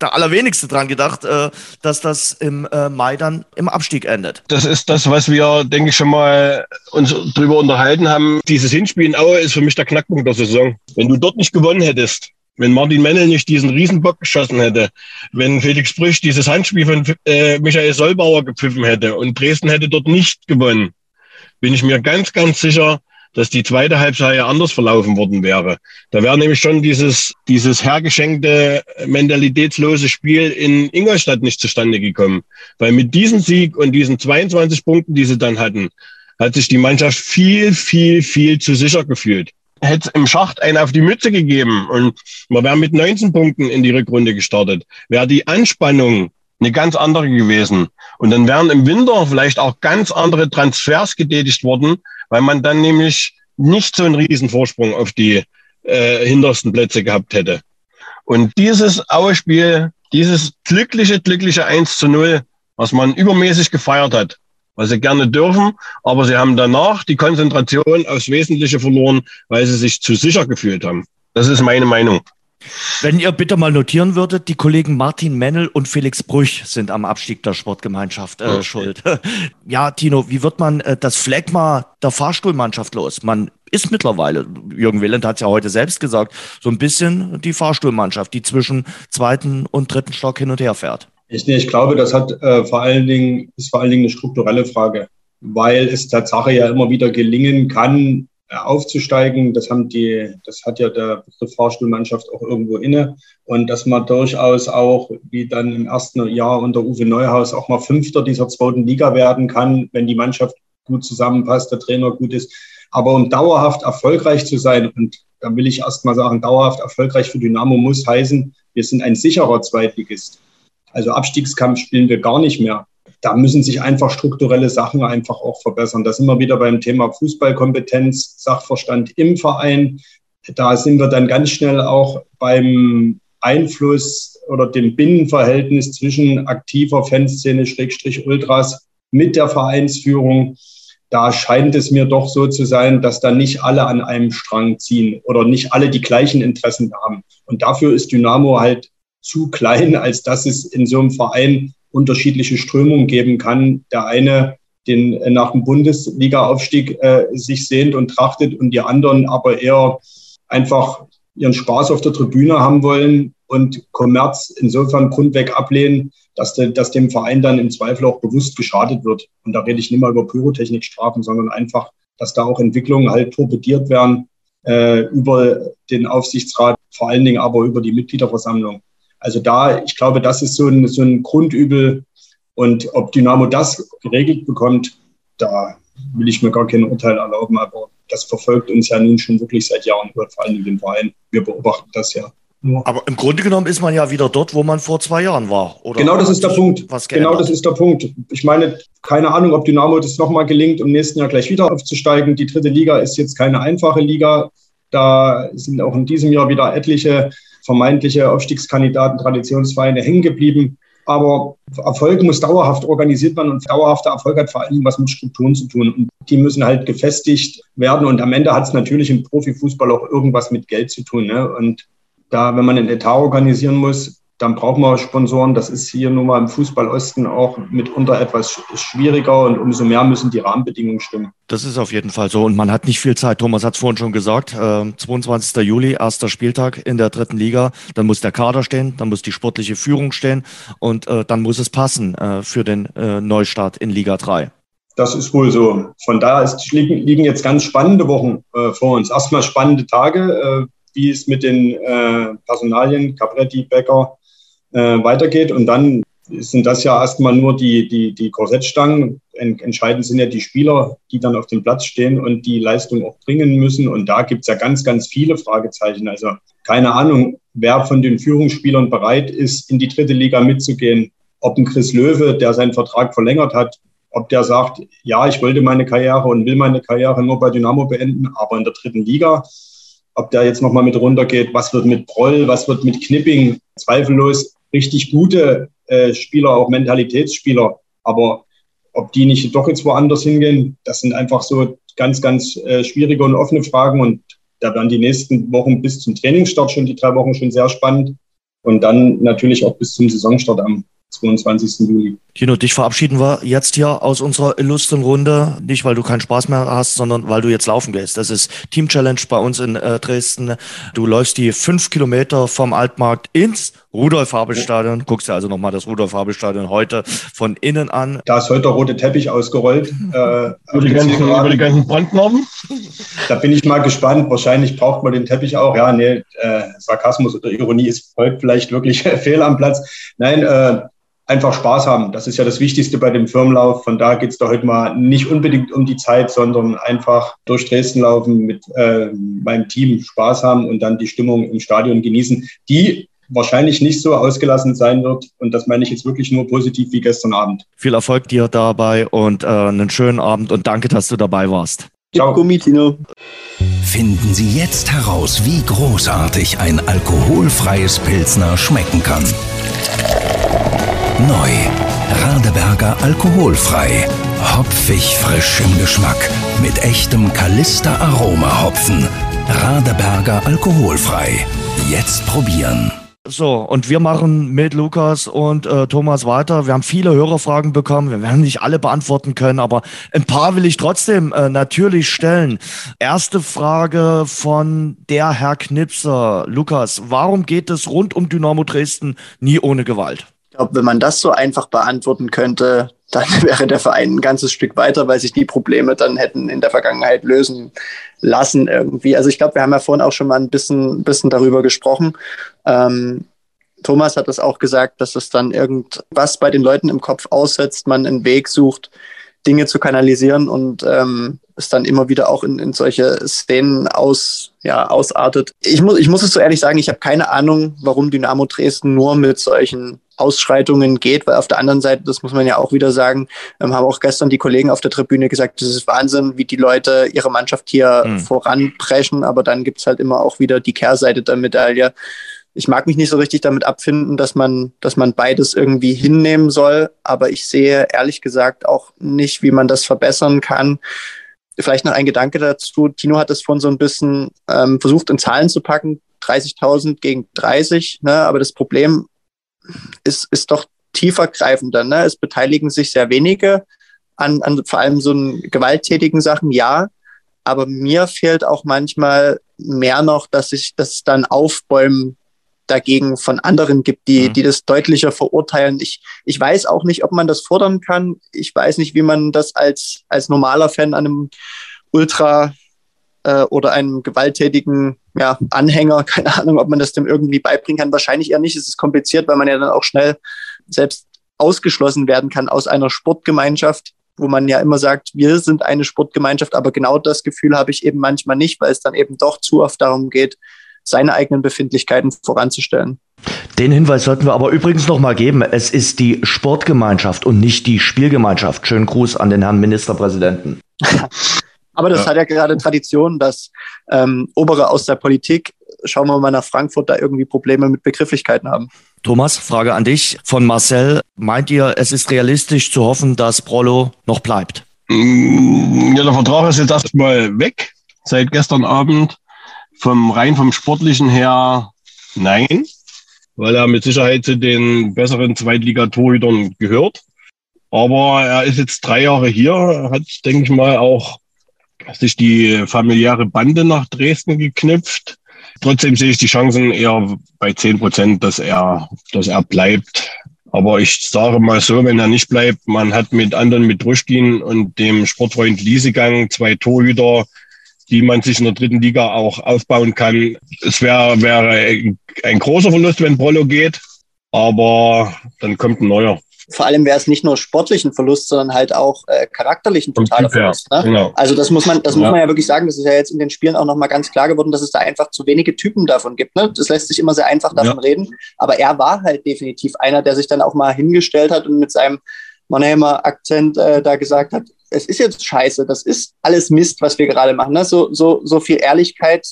der Allerwenigste dran gedacht, äh, dass das im äh, Mai dann im Abstieg endet. Das ist das, was wir, denke ich, schon mal uns drüber unterhalten haben. Dieses Hinspiel in Aue ist für mich der Knackpunkt der Saison. Wenn du dort nicht gewonnen hättest, wenn Martin Mennel nicht diesen Riesenbock geschossen hätte, wenn Felix Brüch dieses Handspiel von äh, Michael Solbauer gepfiffen hätte und Dresden hätte dort nicht gewonnen, bin ich mir ganz, ganz sicher, dass die zweite Halbzeit ja anders verlaufen worden wäre. Da wäre nämlich schon dieses, dieses hergeschenkte, mentalitätslose Spiel in Ingolstadt nicht zustande gekommen. Weil mit diesem Sieg und diesen 22 Punkten, die sie dann hatten, hat sich die Mannschaft viel, viel, viel zu sicher gefühlt. Hätte im Schacht einen auf die Mütze gegeben und man wäre mit 19 Punkten in die Rückrunde gestartet, wäre die Anspannung eine ganz andere gewesen. Und dann wären im Winter vielleicht auch ganz andere Transfers getätigt worden, weil man dann nämlich nicht so einen riesen Vorsprung auf die äh, hintersten Plätze gehabt hätte. Und dieses Aue-Spiel, dieses glückliche, glückliche 1 zu 0, was man übermäßig gefeiert hat, was sie gerne dürfen, aber sie haben danach die Konzentration aufs Wesentliche verloren, weil sie sich zu sicher gefühlt haben. Das ist meine Meinung. Wenn ihr bitte mal notieren würdet, die Kollegen Martin Mennel und Felix Brüch sind am Abstieg der Sportgemeinschaft äh, okay. schuld. ja, Tino, wie wird man äh, das Phlegma der Fahrstuhlmannschaft los? Man ist mittlerweile, Jürgen Wieland hat es ja heute selbst gesagt, so ein bisschen die Fahrstuhlmannschaft, die zwischen zweiten und dritten Stock hin und her fährt. Ich, ich glaube, das hat äh, vor allen Dingen, ist vor allen Dingen eine strukturelle Frage, weil es Tatsache ja immer wieder gelingen kann, aufzusteigen. Das haben die, das hat ja der Begriff Fahrstuhlmannschaft auch irgendwo inne. Und dass man durchaus auch, wie dann im ersten Jahr unter Uwe Neuhaus, auch mal Fünfter dieser zweiten Liga werden kann, wenn die Mannschaft gut zusammenpasst, der Trainer gut ist. Aber um dauerhaft erfolgreich zu sein, und da will ich erst mal sagen, dauerhaft erfolgreich für Dynamo muss heißen, wir sind ein sicherer Zweitligist. Also Abstiegskampf spielen wir gar nicht mehr da müssen sich einfach strukturelle Sachen einfach auch verbessern. Da sind wir wieder beim Thema Fußballkompetenz, Sachverstand im Verein. Da sind wir dann ganz schnell auch beim Einfluss oder dem Binnenverhältnis zwischen aktiver Fanszene, Schrägstrich Ultras mit der Vereinsführung. Da scheint es mir doch so zu sein, dass da nicht alle an einem Strang ziehen oder nicht alle die gleichen Interessen haben. Und dafür ist Dynamo halt zu klein, als dass es in so einem Verein unterschiedliche Strömungen geben kann. Der eine den nach dem Bundesliga-Aufstieg äh, sich sehnt und trachtet und die anderen aber eher einfach ihren Spaß auf der Tribüne haben wollen und Kommerz insofern grundweg ablehnen, dass, de, dass dem Verein dann im Zweifel auch bewusst geschadet wird. Und da rede ich nicht mal über Pyrotechnikstrafen, sondern einfach, dass da auch Entwicklungen halt torpediert werden äh, über den Aufsichtsrat, vor allen Dingen aber über die Mitgliederversammlung. Also da, ich glaube, das ist so ein, so ein Grundübel. Und ob Dynamo das geregelt bekommt, da will ich mir gar kein Urteil erlauben. Aber das verfolgt uns ja nun schon wirklich seit Jahren, vor allem in dem Verein. Wir beobachten das ja. Aber im Grunde genommen ist man ja wieder dort, wo man vor zwei Jahren war. Oder genau das ist der Punkt. genau das ist der Punkt. Ich meine, keine Ahnung, ob Dynamo das nochmal gelingt, im nächsten Jahr gleich wieder aufzusteigen. Die dritte Liga ist jetzt keine einfache Liga. Da sind auch in diesem Jahr wieder etliche vermeintliche Aufstiegskandidaten, Traditionsvereine hängen geblieben. Aber Erfolg muss dauerhaft organisiert werden und dauerhafter Erfolg hat vor allem was mit Strukturen zu tun. Und die müssen halt gefestigt werden. Und am Ende hat es natürlich im Profifußball auch irgendwas mit Geld zu tun. Ne? Und da, wenn man einen Etat organisieren muss, dann braucht man Sponsoren. Das ist hier nun mal im Fußball Osten auch mitunter etwas schwieriger und umso mehr müssen die Rahmenbedingungen stimmen. Das ist auf jeden Fall so und man hat nicht viel Zeit. Thomas hat es vorhin schon gesagt. Äh, 22. Juli, erster Spieltag in der dritten Liga. Dann muss der Kader stehen, dann muss die sportliche Führung stehen und äh, dann muss es passen äh, für den äh, Neustart in Liga 3. Das ist wohl so. Von daher ist, liegen, jetzt ganz spannende Wochen äh, vor uns. Erstmal spannende Tage, äh, wie es mit den Personalien, Capretti, Becker, äh, weitergeht. Und dann sind das ja erstmal nur die, die, die Korsettstangen. Entscheidend sind ja die Spieler, die dann auf dem Platz stehen und die Leistung auch bringen müssen. Und da gibt's ja ganz, ganz viele Fragezeichen. Also keine Ahnung, wer von den Führungsspielern bereit ist, in die dritte Liga mitzugehen. Ob ein Chris Löwe, der seinen Vertrag verlängert hat, ob der sagt, ja, ich wollte meine Karriere und will meine Karriere nur bei Dynamo beenden, aber in der dritten Liga. Ob der jetzt nochmal mit runtergeht, was wird mit Broll, was wird mit Knipping? Zweifellos richtig gute äh, Spieler, auch Mentalitätsspieler. Aber ob die nicht doch jetzt woanders hingehen, das sind einfach so ganz, ganz äh, schwierige und offene Fragen. Und da werden die nächsten Wochen bis zum Trainingsstart schon, die drei Wochen schon sehr spannend. Und dann natürlich auch bis zum Saisonstart am 22. Juli. Tino, dich verabschieden wir jetzt hier aus unserer illustren Runde. Nicht, weil du keinen Spaß mehr hast, sondern weil du jetzt laufen gehst. Das ist Team Challenge bei uns in äh, Dresden. Du läufst die fünf Kilometer vom Altmarkt ins Rudolf-Habel-Stadion. Guckst dir also nochmal das Rudolf-Habel-Stadion heute von innen an. Da ist heute der rote Teppich ausgerollt. Äh, über, die ganzen, über die ganzen Brandnormen. Da bin ich mal gespannt. Wahrscheinlich braucht man den Teppich auch. Ja, nee, äh, Sarkasmus oder Ironie ist heute vielleicht wirklich fehl am Platz. Nein, äh, einfach Spaß haben. Das ist ja das Wichtigste bei dem Firmenlauf. Von da geht es da heute mal nicht unbedingt um die Zeit, sondern einfach durch Dresden laufen, mit äh, meinem Team Spaß haben und dann die Stimmung im Stadion genießen, die wahrscheinlich nicht so ausgelassen sein wird. Und das meine ich jetzt wirklich nur positiv wie gestern Abend. Viel Erfolg dir dabei und äh, einen schönen Abend und danke, dass du dabei warst. Ciao. Gummitino. Finden Sie jetzt heraus, wie großartig ein alkoholfreies Pilsner schmecken kann. Neu. Radeberger alkoholfrei. Hopfig frisch im Geschmack. Mit echtem Kalister Aroma Hopfen. Radeberger alkoholfrei. Jetzt probieren. So, und wir machen mit Lukas und äh, Thomas weiter. Wir haben viele Hörerfragen bekommen. Wir werden nicht alle beantworten können, aber ein paar will ich trotzdem äh, natürlich stellen. Erste Frage von der Herr Knipser. Lukas, warum geht es rund um Dynamo Dresden nie ohne Gewalt? Ich glaube, wenn man das so einfach beantworten könnte, dann wäre der Verein ein ganzes Stück weiter, weil sich die Probleme dann hätten in der Vergangenheit lösen lassen irgendwie. Also ich glaube, wir haben ja vorhin auch schon mal ein bisschen, bisschen darüber gesprochen. Ähm, Thomas hat das auch gesagt, dass es dann irgendwas bei den Leuten im Kopf aussetzt, man einen Weg sucht, Dinge zu kanalisieren und ähm, es dann immer wieder auch in, in solche Szenen aus, ja, ausartet. Ich muss, ich muss es so ehrlich sagen, ich habe keine Ahnung, warum Dynamo Dresden nur mit solchen Ausschreitungen geht, weil auf der anderen Seite, das muss man ja auch wieder sagen, ähm, haben auch gestern die Kollegen auf der Tribüne gesagt, das ist Wahnsinn, wie die Leute ihre Mannschaft hier mhm. voranpreschen, aber dann gibt's halt immer auch wieder die Kehrseite der Medaille. Ich mag mich nicht so richtig damit abfinden, dass man, dass man beides irgendwie hinnehmen soll, aber ich sehe ehrlich gesagt auch nicht, wie man das verbessern kann. Vielleicht noch ein Gedanke dazu. Tino hat es vorhin so ein bisschen ähm, versucht, in Zahlen zu packen. 30.000 gegen 30. Ne? Aber das Problem ist, ist doch tiefergreifender. Ne? Es beteiligen sich sehr wenige an, an vor allem so gewalttätigen Sachen, ja. Aber mir fehlt auch manchmal mehr noch, dass ich das dann Aufbäumen dagegen von anderen gibt, die, mhm. die das deutlicher verurteilen. Ich, ich weiß auch nicht, ob man das fordern kann. Ich weiß nicht, wie man das als, als normaler Fan an einem Ultra äh, oder einem gewalttätigen ja, Anhänger, keine Ahnung, ob man das dem irgendwie beibringen kann. Wahrscheinlich eher nicht. Es ist kompliziert, weil man ja dann auch schnell selbst ausgeschlossen werden kann aus einer Sportgemeinschaft, wo man ja immer sagt, wir sind eine Sportgemeinschaft, aber genau das Gefühl habe ich eben manchmal nicht, weil es dann eben doch zu oft darum geht, seine eigenen Befindlichkeiten voranzustellen. Den Hinweis sollten wir aber übrigens noch mal geben. Es ist die Sportgemeinschaft und nicht die Spielgemeinschaft. Schönen Gruß an den Herrn Ministerpräsidenten. Aber das ja. hat ja gerade Tradition, dass ähm, Obere aus der Politik, schauen wir mal nach Frankfurt, da irgendwie Probleme mit Begrifflichkeiten haben. Thomas, Frage an dich von Marcel. Meint ihr, es ist realistisch zu hoffen, dass Prollo noch bleibt? Mm, ja, der Vertrag ist jetzt erstmal weg seit gestern Abend. Vom rein vom sportlichen her nein, weil er mit Sicherheit zu den besseren Zweitligatorhütern gehört. Aber er ist jetzt drei Jahre hier, hat, denke ich mal, auch sich die familiäre Bande nach Dresden geknüpft. Trotzdem sehe ich die Chancen eher bei zehn Prozent, dass er, dass er bleibt. Aber ich sage mal so, wenn er nicht bleibt, man hat mit anderen, mit Druschkin und dem Sportfreund Liesegang zwei Torhüter, die man sich in der dritten Liga auch aufbauen kann. Es wäre, wäre ein großer Verlust, wenn Prollo geht, aber dann kommt ein neuer vor allem wäre es nicht nur sportlichen Verlust, sondern halt auch äh, charakterlichen totaler Verlust. Ne? Genau. Also das muss man, das ja. muss man ja wirklich sagen. Das ist ja jetzt in den Spielen auch nochmal ganz klar geworden, dass es da einfach zu wenige Typen davon gibt. Ne? Das lässt sich immer sehr einfach davon ja. reden. Aber er war halt definitiv einer, der sich dann auch mal hingestellt hat und mit seinem Mannheimer Akzent äh, da gesagt hat, es ist jetzt scheiße, das ist alles Mist, was wir gerade machen. Ne? So, so, so viel Ehrlichkeit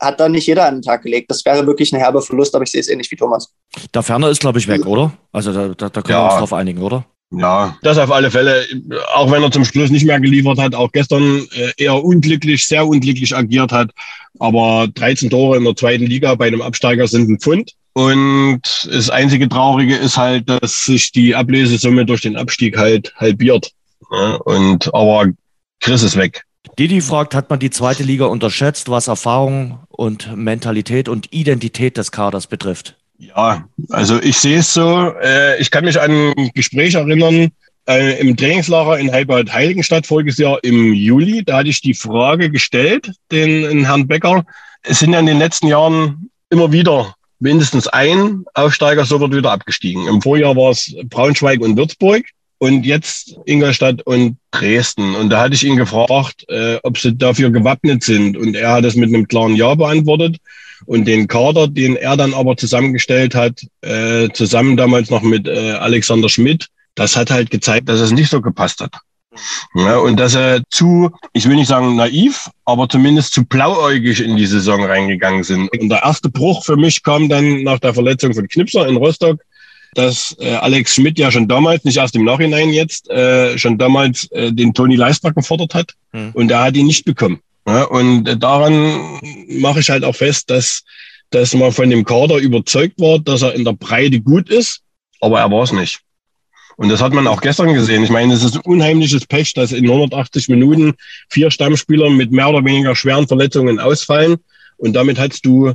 hat da nicht jeder an den Tag gelegt. Das wäre wirklich ein herber Verlust, aber ich sehe es ähnlich wie Thomas. Der Ferner ist, glaube ich, weg, oder? Also da, da, da können ja. wir uns drauf einigen, oder? Ja, das auf alle Fälle. Auch wenn er zum Schluss nicht mehr geliefert hat, auch gestern äh, eher unglücklich, sehr unglücklich agiert hat. Aber 13 Tore in der zweiten Liga bei einem Absteiger sind ein Pfund. Und das einzige Traurige ist halt, dass sich die Ablösesumme durch den Abstieg halt halbiert. Und aber Chris ist weg. Didi fragt, hat man die zweite Liga unterschätzt, was Erfahrung und Mentalität und Identität des Kaders betrifft? Ja, also ich sehe es so. Äh, ich kann mich an ein Gespräch erinnern äh, im Trainingslager in Heilbad Heiligenstadt voriges Jahr im Juli. Da hatte ich die Frage gestellt, den, Herrn Becker. Es sind ja in den letzten Jahren immer wieder mindestens ein Aufsteiger sofort wieder abgestiegen. Im Vorjahr war es Braunschweig und Würzburg und jetzt Ingolstadt und Dresden. Und da hatte ich ihn gefragt, äh, ob sie dafür gewappnet sind. Und er hat es mit einem klaren Ja beantwortet. Und den Kader, den er dann aber zusammengestellt hat, äh, zusammen damals noch mit äh, Alexander Schmidt, das hat halt gezeigt, dass es nicht so gepasst hat. Ja, und dass er zu, ich will nicht sagen naiv, aber zumindest zu blauäugig in die Saison reingegangen sind. Und der erste Bruch für mich kam dann nach der Verletzung von Knipser in Rostock, dass äh, Alex Schmidt ja schon damals, nicht erst im Nachhinein jetzt, äh, schon damals äh, den Toni Leisbach gefordert hat hm. und er hat ihn nicht bekommen. Ja, und äh, daran mache ich halt auch fest, dass, dass man von dem Kader überzeugt war, dass er in der Breite gut ist, aber er war es nicht. Und das hat man auch gestern gesehen. Ich meine, es ist ein unheimliches Pech, dass in 180 Minuten vier Stammspieler mit mehr oder weniger schweren Verletzungen ausfallen. Und damit hast du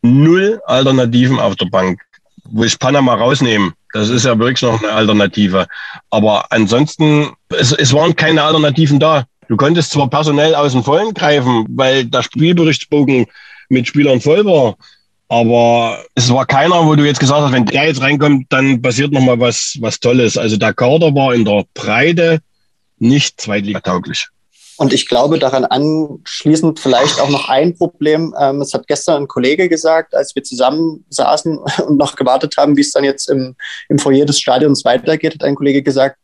null Alternativen auf der Bank. Wo ich Panama rausnehme. Das ist ja wirklich noch eine Alternative. Aber ansonsten, es, es waren keine Alternativen da. Du konntest zwar personell aus dem Vollen greifen, weil der Spielberichtsbogen mit Spielern voll war, aber es war keiner, wo du jetzt gesagt hast, wenn der jetzt reinkommt, dann passiert noch mal was, was Tolles. Also der Kader war in der Breite nicht zweitligatauglich. Und ich glaube, daran anschließend vielleicht auch noch ein Problem. Ähm, es hat gestern ein Kollege gesagt, als wir zusammen saßen und noch gewartet haben, wie es dann jetzt im, im Foyer des Stadions weitergeht, hat ein Kollege gesagt,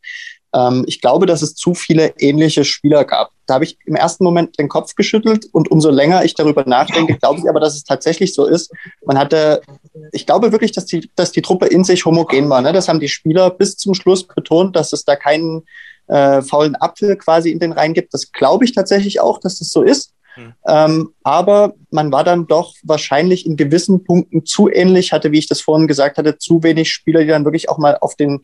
ähm, ich glaube, dass es zu viele ähnliche Spieler gab. Da habe ich im ersten Moment den Kopf geschüttelt und umso länger ich darüber nachdenke, glaube ich aber, dass es tatsächlich so ist. Man hatte, ich glaube wirklich, dass die, dass die Truppe in sich homogen war. Ne? Das haben die Spieler bis zum Schluss betont, dass es da keinen äh, faulen Apfel quasi in den Reihen gibt. Das glaube ich tatsächlich auch, dass das so ist. Hm. Ähm, aber man war dann doch wahrscheinlich in gewissen Punkten zu ähnlich, hatte, wie ich das vorhin gesagt hatte, zu wenig Spieler, die dann wirklich auch mal auf den,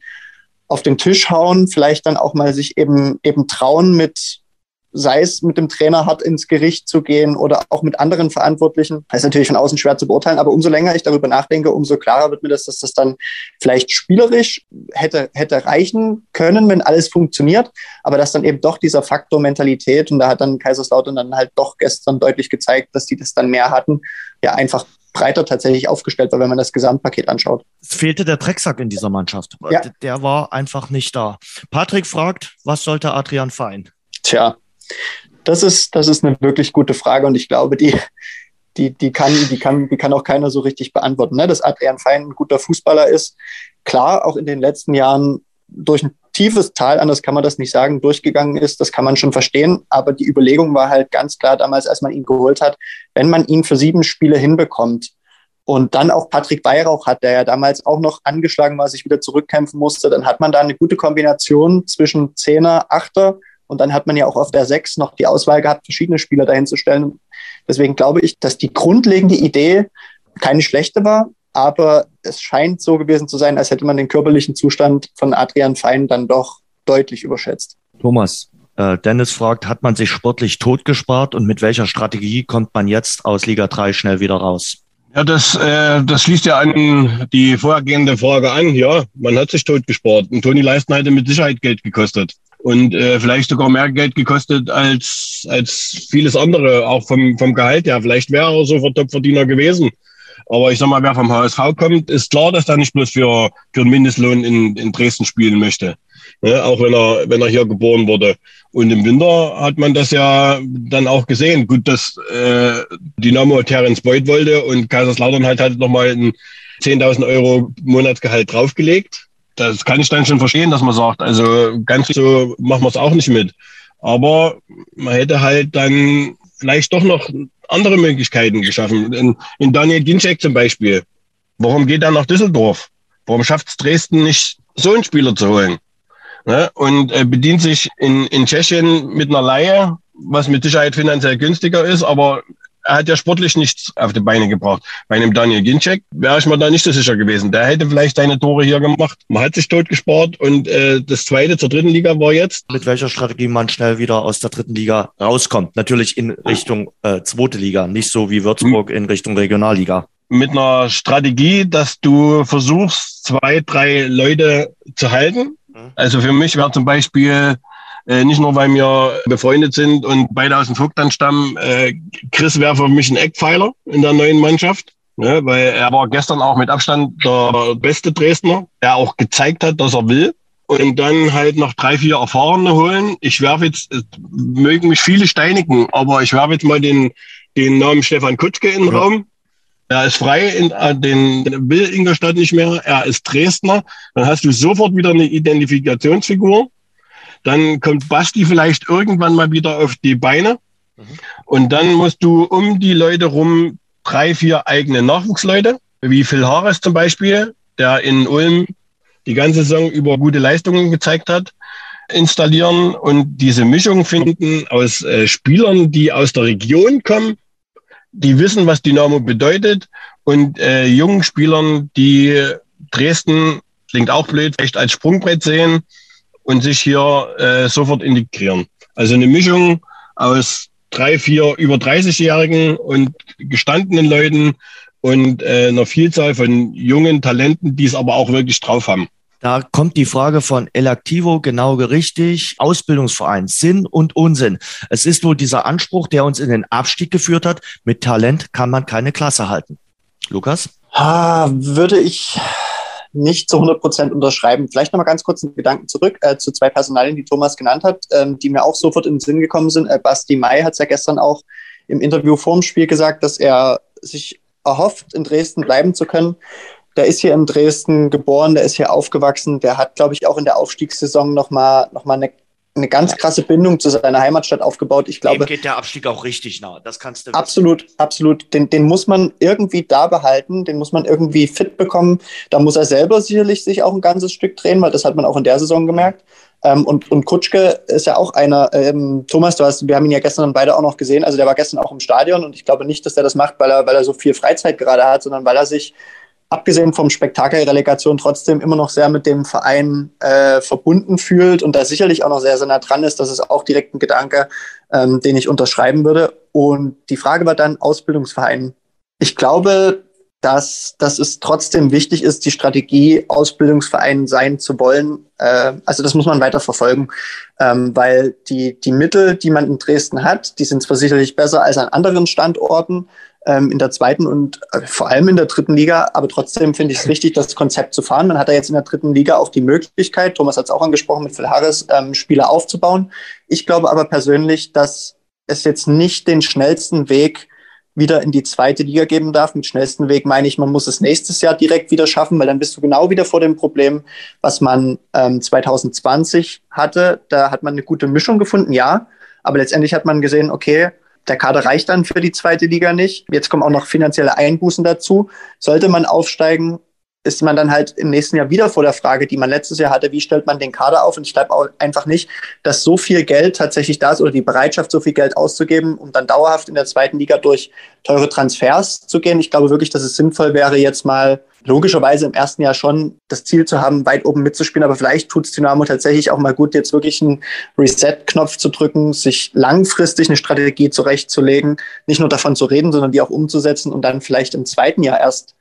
auf den Tisch hauen, vielleicht dann auch mal sich eben, eben trauen mit, sei es mit dem Trainer hart ins Gericht zu gehen oder auch mit anderen Verantwortlichen. Das ist natürlich von außen schwer zu beurteilen, aber umso länger ich darüber nachdenke, umso klarer wird mir das, dass das dann vielleicht spielerisch hätte, hätte reichen können, wenn alles funktioniert, aber dass dann eben doch dieser Faktor Mentalität und da hat dann Kaiserslautern dann halt doch gestern deutlich gezeigt, dass die das dann mehr hatten, ja einfach breiter tatsächlich aufgestellt war, wenn man das Gesamtpaket anschaut. Es fehlte der Drecksack in dieser Mannschaft. Ja. Der war einfach nicht da. Patrick fragt, was sollte Adrian Fein? Tja, das ist, das ist eine wirklich gute Frage und ich glaube, die, die, die, kann, die, kann, die kann auch keiner so richtig beantworten. Ne? Dass Adrian Fein ein guter Fußballer ist, klar, auch in den letzten Jahren durch ein tiefes Tal, anders kann man das nicht sagen, durchgegangen ist, das kann man schon verstehen. Aber die Überlegung war halt ganz klar damals, als man ihn geholt hat, wenn man ihn für sieben Spiele hinbekommt und dann auch Patrick Weihrauch hat, der ja damals auch noch angeschlagen war, sich wieder zurückkämpfen musste, dann hat man da eine gute Kombination zwischen Zehner, Achter und dann hat man ja auch auf der Sechs noch die Auswahl gehabt, verschiedene Spieler dahin zu stellen. Deswegen glaube ich, dass die grundlegende Idee keine schlechte war, aber es scheint so gewesen zu sein, als hätte man den körperlichen Zustand von Adrian Fein dann doch deutlich überschätzt. Thomas, äh, Dennis fragt, hat man sich sportlich totgespart und mit welcher Strategie kommt man jetzt aus Liga 3 schnell wieder raus? Ja, das, äh, das schließt ja an die vorhergehende Frage an. Ja, man hat sich totgespart. Und Toni Leisten hätte mit Sicherheit Geld gekostet und äh, vielleicht sogar mehr Geld gekostet als, als vieles andere, auch vom, vom Gehalt her. Vielleicht wäre er sofort Topverdiener gewesen. Aber ich sag mal, wer vom HSV kommt, ist klar, dass er nicht bloß für, für einen Mindestlohn in, in Dresden spielen möchte. Ne? Auch wenn er, wenn er hier geboren wurde. Und im Winter hat man das ja dann auch gesehen. Gut, dass äh, Dynamo Terence Boyd wollte und Kaiserslautern halt halt nochmal ein 10.000 Euro Monatsgehalt draufgelegt das kann ich dann schon verstehen, dass man sagt, also ganz so machen wir es auch nicht mit. Aber man hätte halt dann vielleicht doch noch andere Möglichkeiten geschaffen. In, in Daniel Ginczek zum Beispiel. Warum geht er nach Düsseldorf? Warum schafft es Dresden nicht, so einen Spieler zu holen? Ne? Und äh, bedient sich in, in Tschechien mit einer Laie, was mit Sicherheit finanziell günstiger ist, aber er hat ja sportlich nichts auf die Beine gebracht. Bei einem Daniel Ginczek wäre ich mir da nicht so sicher gewesen. Der hätte vielleicht seine Tore hier gemacht. Man hat sich tot gespart und äh, das zweite zur dritten Liga war jetzt. Mit welcher Strategie man schnell wieder aus der dritten Liga rauskommt. Natürlich in Richtung äh, zweite Liga, nicht so wie Würzburg in Richtung Regionalliga. Mit einer Strategie, dass du versuchst, zwei, drei Leute zu halten. Mhm. Also für mich wäre zum Beispiel äh, nicht nur, weil wir befreundet sind und beide aus dem Vogtland stammen. Äh, Chris wäre für mich ein Eckpfeiler in der neuen Mannschaft. Ne, weil er war gestern auch mit Abstand der beste Dresdner, der auch gezeigt hat, dass er will. Und dann halt noch drei, vier Erfahrene holen. Ich werfe jetzt, mögen mich viele steinigen, aber ich werfe jetzt mal den, den Namen Stefan Kutschke in den ja. Raum. Er ist frei, in, äh, den will Ingolstadt nicht mehr. Er ist Dresdner. Dann hast du sofort wieder eine Identifikationsfigur. Dann kommt Basti vielleicht irgendwann mal wieder auf die Beine. Mhm. Und dann musst du um die Leute rum drei, vier eigene Nachwuchsleute, wie Phil Harris zum Beispiel, der in Ulm die ganze Saison über gute Leistungen gezeigt hat, installieren und diese Mischung finden aus äh, Spielern, die aus der Region kommen, die wissen, was Dynamo bedeutet und äh, jungen Spielern, die Dresden, klingt auch blöd, vielleicht als Sprungbrett sehen und sich hier äh, sofort integrieren. Also eine Mischung aus drei, vier über 30-Jährigen und gestandenen Leuten und äh, einer Vielzahl von jungen Talenten, die es aber auch wirklich drauf haben. Da kommt die Frage von Elaktivo genau richtig. Ausbildungsverein, Sinn und Unsinn. Es ist wohl dieser Anspruch, der uns in den Abstieg geführt hat. Mit Talent kann man keine Klasse halten. Lukas? Ah, würde ich nicht zu 100 Prozent unterschreiben. Vielleicht nochmal ganz kurz einen Gedanken zurück äh, zu zwei Personalien, die Thomas genannt hat, ähm, die mir auch sofort in den Sinn gekommen sind. Äh, Basti Mai hat es ja gestern auch im Interview vorm Spiel gesagt, dass er sich erhofft, in Dresden bleiben zu können der ist hier in Dresden geboren, der ist hier aufgewachsen, der hat, glaube ich, auch in der Aufstiegssaison nochmal noch mal eine, eine ganz krasse Bindung zu seiner Heimatstadt aufgebaut. Ich glaube, Dem geht der Abstieg auch richtig nah. Das kannst du. Absolut, wissen. absolut. Den, den muss man irgendwie da behalten, den muss man irgendwie fit bekommen. Da muss er selber sicherlich sich auch ein ganzes Stück drehen, weil das hat man auch in der Saison gemerkt. Ähm, und, und Kutschke ist ja auch einer, ähm, Thomas, du hast, wir haben ihn ja gestern beide auch noch gesehen, also der war gestern auch im Stadion und ich glaube nicht, dass er das macht, weil er, weil er so viel Freizeit gerade hat, sondern weil er sich abgesehen vom Spektakelrelegation trotzdem immer noch sehr mit dem Verein äh, verbunden fühlt und da sicherlich auch noch sehr, sehr nah dran ist. Das ist auch direkt ein Gedanke, ähm, den ich unterschreiben würde. Und die Frage war dann Ausbildungsverein. Ich glaube, dass, dass es trotzdem wichtig ist, die Strategie Ausbildungsverein sein zu wollen. Äh, also das muss man weiter verfolgen, ähm, weil die, die Mittel, die man in Dresden hat, die sind zwar sicherlich besser als an anderen Standorten, ähm, in der zweiten und äh, vor allem in der dritten Liga. Aber trotzdem finde ich es richtig, das Konzept zu fahren. Man hat ja jetzt in der dritten Liga auch die Möglichkeit, Thomas hat es auch angesprochen, mit Phil Harris ähm, Spieler aufzubauen. Ich glaube aber persönlich, dass es jetzt nicht den schnellsten Weg wieder in die zweite Liga geben darf. Mit schnellsten Weg meine ich, man muss es nächstes Jahr direkt wieder schaffen, weil dann bist du genau wieder vor dem Problem, was man ähm, 2020 hatte. Da hat man eine gute Mischung gefunden, ja. Aber letztendlich hat man gesehen, okay, der Kader reicht dann für die zweite Liga nicht. Jetzt kommen auch noch finanzielle Einbußen dazu. Sollte man aufsteigen, ist man dann halt im nächsten Jahr wieder vor der Frage, die man letztes Jahr hatte, wie stellt man den Kader auf? Und ich glaube auch einfach nicht, dass so viel Geld tatsächlich da ist oder die Bereitschaft, so viel Geld auszugeben, um dann dauerhaft in der zweiten Liga durch teure Transfers zu gehen. Ich glaube wirklich, dass es sinnvoll wäre, jetzt mal logischerweise im ersten Jahr schon das Ziel zu haben, weit oben mitzuspielen. Aber vielleicht tut es Dynamo tatsächlich auch mal gut, jetzt wirklich einen Reset-Knopf zu drücken, sich langfristig eine Strategie zurechtzulegen, nicht nur davon zu reden, sondern die auch umzusetzen und dann vielleicht im zweiten Jahr erst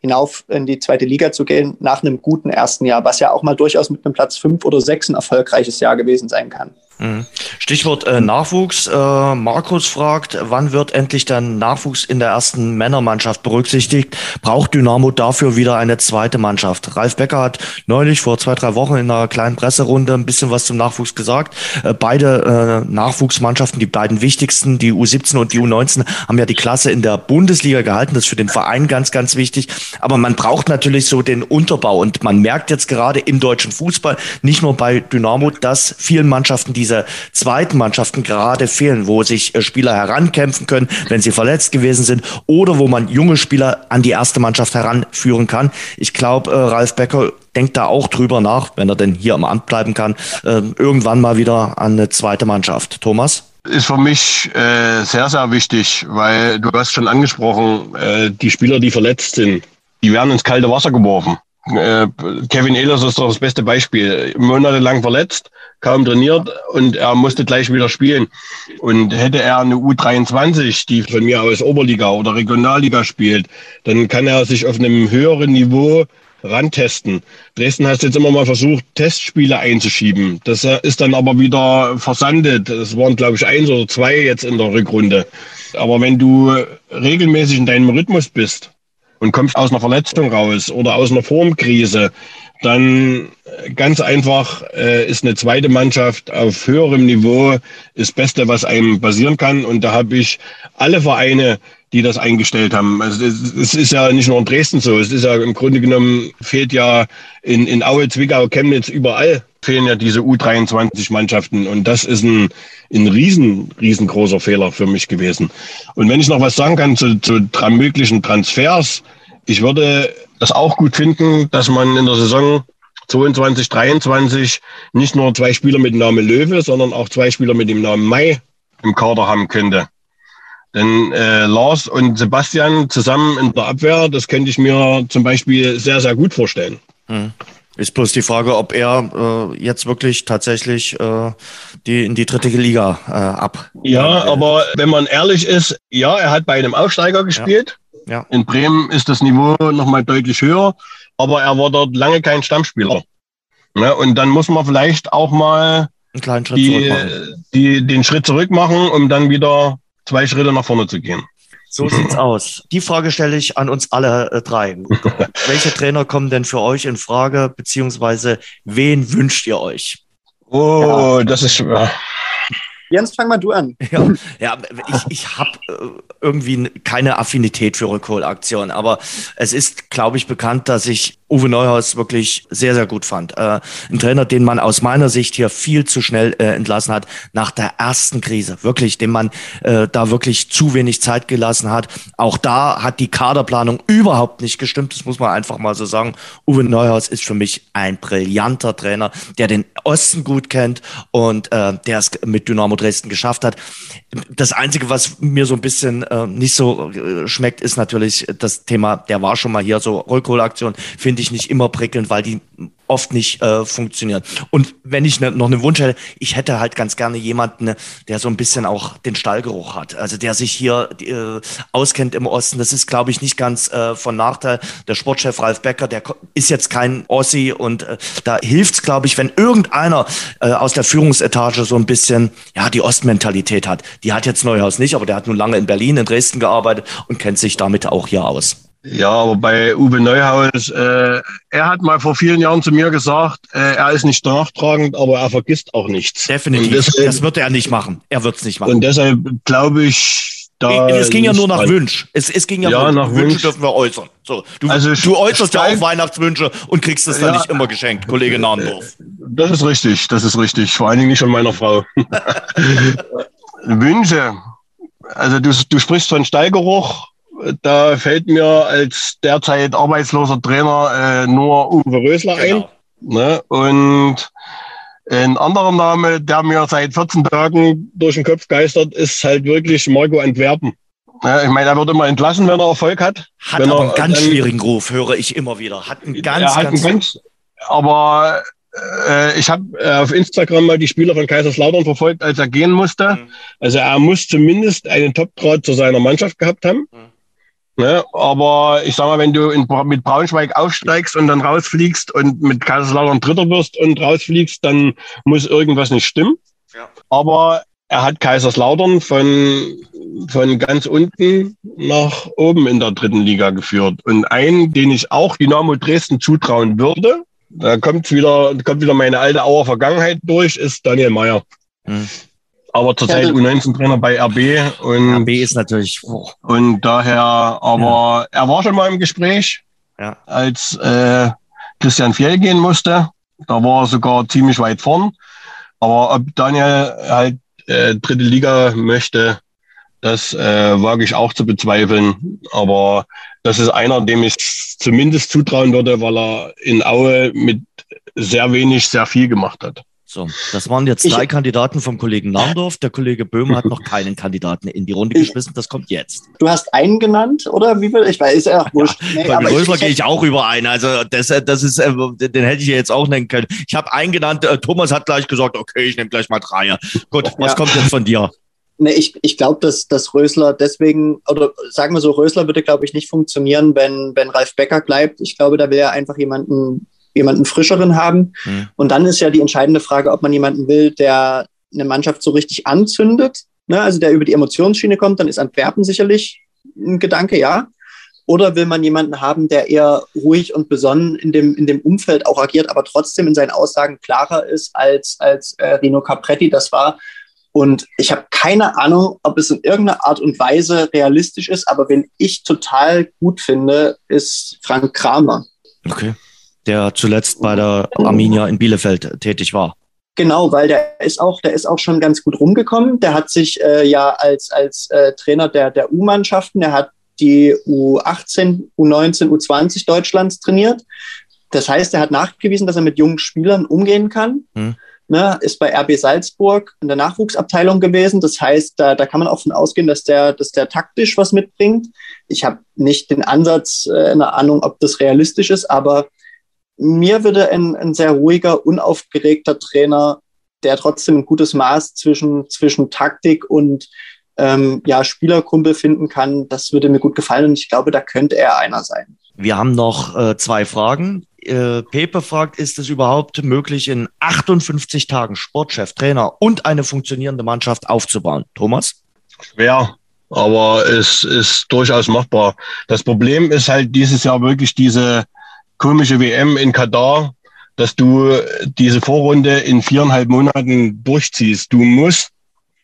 hinauf in die zweite Liga zu gehen, nach einem guten ersten Jahr, was ja auch mal durchaus mit einem Platz fünf oder sechs ein erfolgreiches Jahr gewesen sein kann. Mhm. Stichwort äh, Nachwuchs. Äh, Markus fragt, wann wird endlich der Nachwuchs in der ersten Männermannschaft berücksichtigt? Braucht Dynamo dafür wieder eine zweite Mannschaft? Ralf Becker hat neulich vor zwei, drei Wochen in einer kleinen Presserunde ein bisschen was zum Nachwuchs gesagt. Äh, beide äh, Nachwuchsmannschaften, die beiden wichtigsten, die U17 und die U19, haben ja die Klasse in der Bundesliga gehalten. Das ist für den Verein ganz, ganz wichtig. Aber man braucht natürlich so den Unterbau. Und man merkt jetzt gerade im deutschen Fußball, nicht nur bei Dynamo, dass vielen Mannschaften die diese zweiten Mannschaften gerade fehlen, wo sich äh, Spieler herankämpfen können, wenn sie verletzt gewesen sind oder wo man junge Spieler an die erste Mannschaft heranführen kann. Ich glaube, äh, Ralf Becker denkt da auch drüber nach, wenn er denn hier am Amt bleiben kann, äh, irgendwann mal wieder an eine zweite Mannschaft. Thomas? ist für mich äh, sehr, sehr wichtig, weil du hast schon angesprochen, äh, die Spieler, die verletzt sind, die werden ins kalte Wasser geworfen. Äh, Kevin Ehlers ist doch das beste Beispiel. Monatelang verletzt, kaum trainiert und er musste gleich wieder spielen. Und hätte er eine U23, die von mir aus Oberliga oder Regionalliga spielt, dann kann er sich auf einem höheren Niveau rantesten. Dresden hat jetzt immer mal versucht, Testspiele einzuschieben. Das ist dann aber wieder versandet. Das waren, glaube ich, eins oder zwei jetzt in der Rückrunde. Aber wenn du regelmäßig in deinem Rhythmus bist, und kommst aus einer Verletzung raus oder aus einer Formkrise, dann ganz einfach äh, ist eine zweite Mannschaft auf höherem Niveau das Beste, was einem passieren kann. Und da habe ich alle Vereine, die das eingestellt haben. Also es, es ist ja nicht nur in Dresden so. Es ist ja im Grunde genommen fehlt ja in, in Aue, Zwickau, Chemnitz überall fehlen ja diese U23-Mannschaften. Und das ist ein, ein riesen, riesengroßer Fehler für mich gewesen. Und wenn ich noch was sagen kann zu, zu möglichen Transfers, ich würde das auch gut finden, dass man in der Saison 22, 23 nicht nur zwei Spieler mit dem Namen Löwe, sondern auch zwei Spieler mit dem Namen Mai im Kader haben könnte. Denn äh, Lars und Sebastian zusammen in der Abwehr, das könnte ich mir zum Beispiel sehr, sehr gut vorstellen. Hm. Ist bloß die Frage, ob er äh, jetzt wirklich tatsächlich äh, die in die dritte Liga äh, ab. Ja, aber wenn man ehrlich ist, ja, er hat bei einem Aufsteiger gespielt. Ja. In Bremen ist das Niveau nochmal deutlich höher, aber er war dort lange kein Stammspieler. Ja, und dann muss man vielleicht auch mal die, die, den Schritt zurück machen, um dann wieder zwei Schritte nach vorne zu gehen. So sieht's aus. Die Frage stelle ich an uns alle äh, drei. Welche Trainer kommen denn für euch in Frage, beziehungsweise wen wünscht ihr euch? Oh, ja. das ist schwer. Jens, fang mal du an. Ja, ja ich, ich habe äh, irgendwie keine Affinität für Rückholaktionen, aber es ist, glaube ich, bekannt, dass ich Uwe Neuhaus wirklich sehr, sehr gut fand. Äh, ein Trainer, den man aus meiner Sicht hier viel zu schnell äh, entlassen hat nach der ersten Krise. Wirklich, dem man äh, da wirklich zu wenig Zeit gelassen hat. Auch da hat die Kaderplanung überhaupt nicht gestimmt. Das muss man einfach mal so sagen. Uwe Neuhaus ist für mich ein brillanter Trainer, der den Osten gut kennt und äh, der es mit Dynamo Dresden geschafft hat. Das Einzige, was mir so ein bisschen äh, nicht so äh, schmeckt, ist natürlich das Thema, der war schon mal hier, so Rückholaktion, finde finde ich nicht immer prickelnd, weil die oft nicht äh, funktionieren. Und wenn ich ne, noch einen Wunsch hätte, ich hätte halt ganz gerne jemanden, der so ein bisschen auch den Stallgeruch hat. Also der sich hier äh, auskennt im Osten. Das ist, glaube ich, nicht ganz äh, von Nachteil. Der Sportchef Ralf Becker, der ist jetzt kein Ossi und äh, da hilft es, glaube ich, wenn irgendeiner äh, aus der Führungsetage so ein bisschen ja die Ostmentalität hat. Die hat jetzt Neuhaus nicht, aber der hat nun lange in Berlin, in Dresden gearbeitet und kennt sich damit auch hier aus. Ja, aber bei Uwe Neuhaus, äh, er hat mal vor vielen Jahren zu mir gesagt, äh, er ist nicht nachtragend, aber er vergisst auch nichts. Definitiv. Deshalb, das wird er nicht machen. Er wird es nicht machen. Und deshalb glaube ich, da. Es ging ja nur nach Wünsch. Es, es ging ja, ja nach Wünsche Wünsch. dürfen wir äußern. So, du, also du äußerst ja auch Weihnachtswünsche und kriegst es dann ja, nicht immer geschenkt, Kollege Nahndorf. Das ist richtig, das ist richtig. Vor allen Dingen nicht von meiner Frau. Wünsche. Also du, du sprichst von Steigeruch da fällt mir als derzeit arbeitsloser Trainer äh, nur Uwe Rösler genau. ein. Ne? Und ein anderer Name, der mir seit 14 Tagen durch den Kopf geistert, ist halt wirklich Marco Antwerpen. Ja, ich meine, er wird immer entlassen, wenn er Erfolg hat. Hat aber einen ganz schwierigen Ruf, höre ich immer wieder. Hat einen ganz, hat ganz, einen ganz aber äh, ich habe äh, auf Instagram mal die Spieler von Kaiserslautern verfolgt, als er gehen musste. Mhm. Also er muss zumindest einen Top-Draht zu seiner Mannschaft gehabt haben. Mhm. Ne? Aber ich sag mal, wenn du in, mit Braunschweig aufsteigst und dann rausfliegst und mit Kaiserslautern Dritter wirst und rausfliegst, dann muss irgendwas nicht stimmen. Ja. Aber er hat Kaiserslautern von, von ganz unten nach oben in der dritten Liga geführt. Und einen, den ich auch Dynamo Dresden zutrauen würde, da kommt wieder, kommt wieder meine alte Auer Vergangenheit durch, ist Daniel Meyer. Hm aber zurzeit ja, U19-Trainer bei RB. Und, RB ist natürlich. Oh. Und daher, aber ja. er war schon mal im Gespräch, ja. als äh, Christian Fjell gehen musste. Da war er sogar ziemlich weit vorn. Aber ob Daniel halt äh, dritte Liga möchte, das äh, wage ich auch zu bezweifeln. Aber das ist einer, dem ich zumindest zutrauen würde, weil er in Aue mit sehr wenig sehr viel gemacht hat. So, das waren jetzt drei ich, Kandidaten vom Kollegen Narndorf. Der Kollege Böhme hat noch keinen Kandidaten in die Runde geschmissen. Das kommt jetzt. Du hast einen genannt, oder? Wie will ich weiß, ist ja auch wurscht. Ja, nee, bei Größer gehe ich auch über einen. Also das, das ist, äh, den hätte ich jetzt auch nennen können. Ich habe einen genannt. Äh, Thomas hat gleich gesagt, okay, ich nehme gleich mal drei. Gut, was ja. kommt jetzt von dir? Nee, ich, ich glaube, dass, dass Rösler deswegen, oder sagen wir so, Rösler würde, glaube ich, nicht funktionieren, wenn, wenn Ralf Becker bleibt. Ich glaube, da will er einfach jemanden jemanden frischeren haben. Mhm. Und dann ist ja die entscheidende Frage, ob man jemanden will, der eine Mannschaft so richtig anzündet, ne? also der über die Emotionsschiene kommt, dann ist Antwerpen sicherlich ein Gedanke, ja. Oder will man jemanden haben, der eher ruhig und besonnen in dem, in dem Umfeld auch agiert, aber trotzdem in seinen Aussagen klarer ist als, als äh, Rino Capretti das war. Und ich habe keine Ahnung, ob es in irgendeiner Art und Weise realistisch ist, aber wen ich total gut finde, ist Frank Kramer. Okay der zuletzt bei der Arminia in Bielefeld tätig war. Genau, weil der ist auch, der ist auch schon ganz gut rumgekommen. Der hat sich äh, ja als, als äh, Trainer der, der U-Mannschaften, der hat die U18, U19, U20 Deutschlands trainiert. Das heißt, er hat nachgewiesen, dass er mit jungen Spielern umgehen kann. Hm. Ne, ist bei RB Salzburg in der Nachwuchsabteilung gewesen. Das heißt, da, da kann man auch von ausgehen, dass der, dass der taktisch was mitbringt. Ich habe nicht den Ansatz, äh, eine Ahnung, ob das realistisch ist, aber mir würde ein, ein sehr ruhiger, unaufgeregter Trainer, der trotzdem ein gutes Maß zwischen, zwischen Taktik und ähm, ja, Spielerkumpel finden kann, das würde mir gut gefallen und ich glaube, da könnte er einer sein. Wir haben noch äh, zwei Fragen. Äh, Pepe fragt, ist es überhaupt möglich, in 58 Tagen Sportchef, Trainer und eine funktionierende Mannschaft aufzubauen? Thomas? Schwer, aber es ist durchaus machbar. Das Problem ist halt dieses Jahr wirklich diese komische WM in Katar, dass du diese Vorrunde in viereinhalb Monaten durchziehst. Du musst